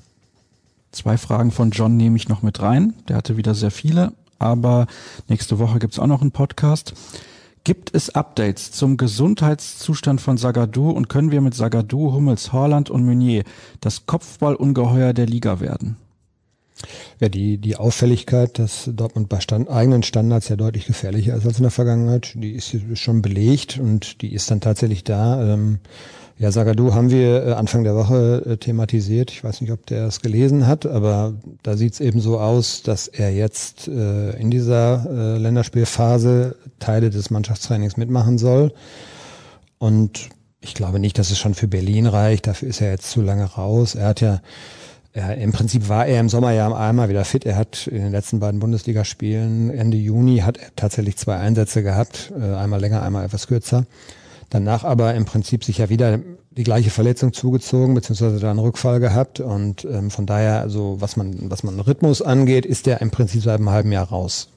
Zwei Fragen von John nehme ich noch mit rein. Der hatte wieder sehr viele aber nächste Woche gibt's auch noch einen Podcast. Gibt es Updates zum Gesundheitszustand von Sagadou und können wir mit Sagadou, Hummels, Horland und Meunier das Kopfballungeheuer der Liga werden? Ja, die, die Auffälligkeit, dass Dortmund bei Stand, eigenen Standards ja deutlich gefährlicher ist als in der Vergangenheit, die ist schon belegt und die ist dann tatsächlich da. Ähm, ja, Sagadu haben wir äh, Anfang der Woche äh, thematisiert. Ich weiß nicht, ob der es gelesen hat, aber da sieht es eben so aus, dass er jetzt äh, in dieser Länderspielphase Teile des Mannschaftstrainings mitmachen soll. Und ich glaube nicht, dass es schon für Berlin reicht. Dafür ist er jetzt zu lange raus. Er hat ja, er, im Prinzip war er im Sommer ja einmal wieder fit. Er hat in den letzten beiden Bundesligaspielen Ende Juni hat er tatsächlich zwei Einsätze gehabt. Einmal länger, einmal etwas kürzer. Danach aber im Prinzip sich ja wieder die gleiche Verletzung zugezogen, beziehungsweise da einen Rückfall gehabt. Und ähm, von daher, also was man, was man Rhythmus angeht, ist der im Prinzip seit einem halben Jahr raus.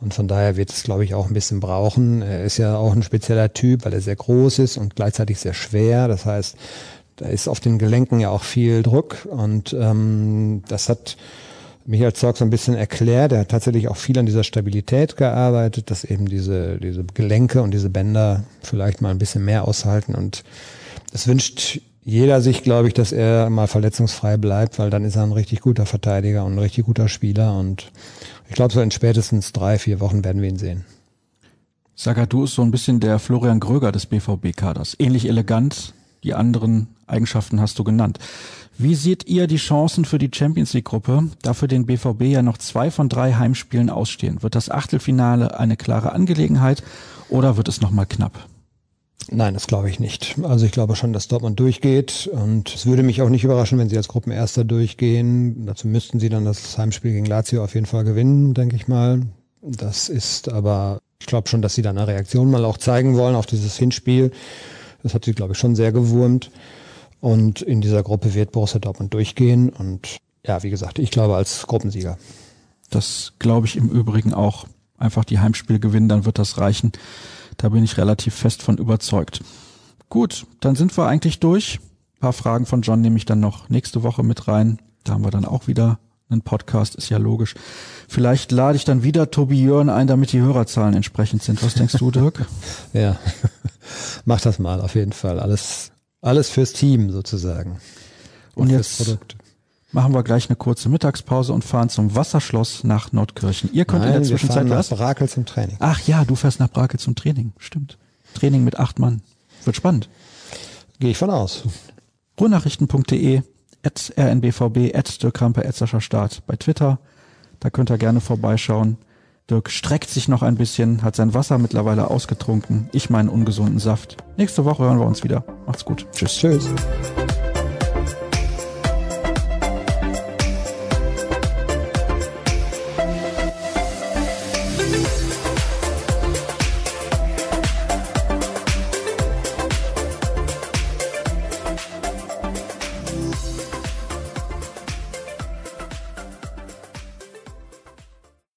Und von daher wird es, glaube ich, auch ein bisschen brauchen. Er ist ja auch ein spezieller Typ, weil er sehr groß ist und gleichzeitig sehr schwer. Das heißt, da ist auf den Gelenken ja auch viel Druck und ähm, das hat Michael Zorg so ein bisschen erklärt. Er hat tatsächlich auch viel an dieser Stabilität gearbeitet, dass eben diese, diese Gelenke und diese Bänder vielleicht mal ein bisschen mehr aushalten. Und es wünscht jeder sich, glaube ich, dass er mal verletzungsfrei bleibt, weil dann ist er ein richtig guter Verteidiger und ein richtig guter Spieler. Und ich glaube, so in spätestens drei, vier Wochen werden wir ihn sehen. du ist so ein bisschen der Florian Gröger des BVB-Kaders. Ähnlich elegant, die anderen Eigenschaften hast du genannt. Wie seht ihr die Chancen für die Champions League Gruppe, da für den BVB ja noch zwei von drei Heimspielen ausstehen? Wird das Achtelfinale eine klare Angelegenheit oder wird es nochmal knapp? Nein, das glaube ich nicht. Also ich glaube schon, dass Dortmund durchgeht und es würde mich auch nicht überraschen, wenn sie als Gruppenerster durchgehen. Dazu müssten sie dann das Heimspiel gegen Lazio auf jeden Fall gewinnen, denke ich mal. Das ist aber, ich glaube schon, dass sie dann eine Reaktion mal auch zeigen wollen auf dieses Hinspiel. Das hat sie, glaube ich, schon sehr gewurmt. Und in dieser Gruppe wird Borussia Dortmund durchgehen. Und ja, wie gesagt, ich glaube als Gruppensieger. Das glaube ich im Übrigen auch. Einfach die Heimspiele gewinnen, dann wird das reichen. Da bin ich relativ fest von überzeugt. Gut, dann sind wir eigentlich durch. Ein paar Fragen von John nehme ich dann noch nächste Woche mit rein. Da haben wir dann auch wieder einen Podcast, ist ja logisch. Vielleicht lade ich dann wieder Tobi Jörn ein, damit die Hörerzahlen entsprechend sind. Was denkst du, Dirk? ja, mach das mal, auf jeden Fall. Alles alles fürs Team sozusagen. Und, und jetzt Produkt. machen wir gleich eine kurze Mittagspause und fahren zum Wasserschloss nach Nordkirchen. Ihr könnt Nein, in der Zwischenzeit wir fahren nach Brakel zum Training. Ach ja, du fährst nach Brakel zum Training. Stimmt. Training mit acht Mann. Wird spannend. Gehe ich von aus. Ruhrnachrichten.de at rnbvb at Dirk Krampe at Sascha Start bei Twitter. Da könnt ihr gerne vorbeischauen. Dirk streckt sich noch ein bisschen, hat sein Wasser mittlerweile ausgetrunken. Ich meinen ungesunden Saft. Nächste Woche hören wir uns wieder. Macht's gut. Tschüss. Tschüss.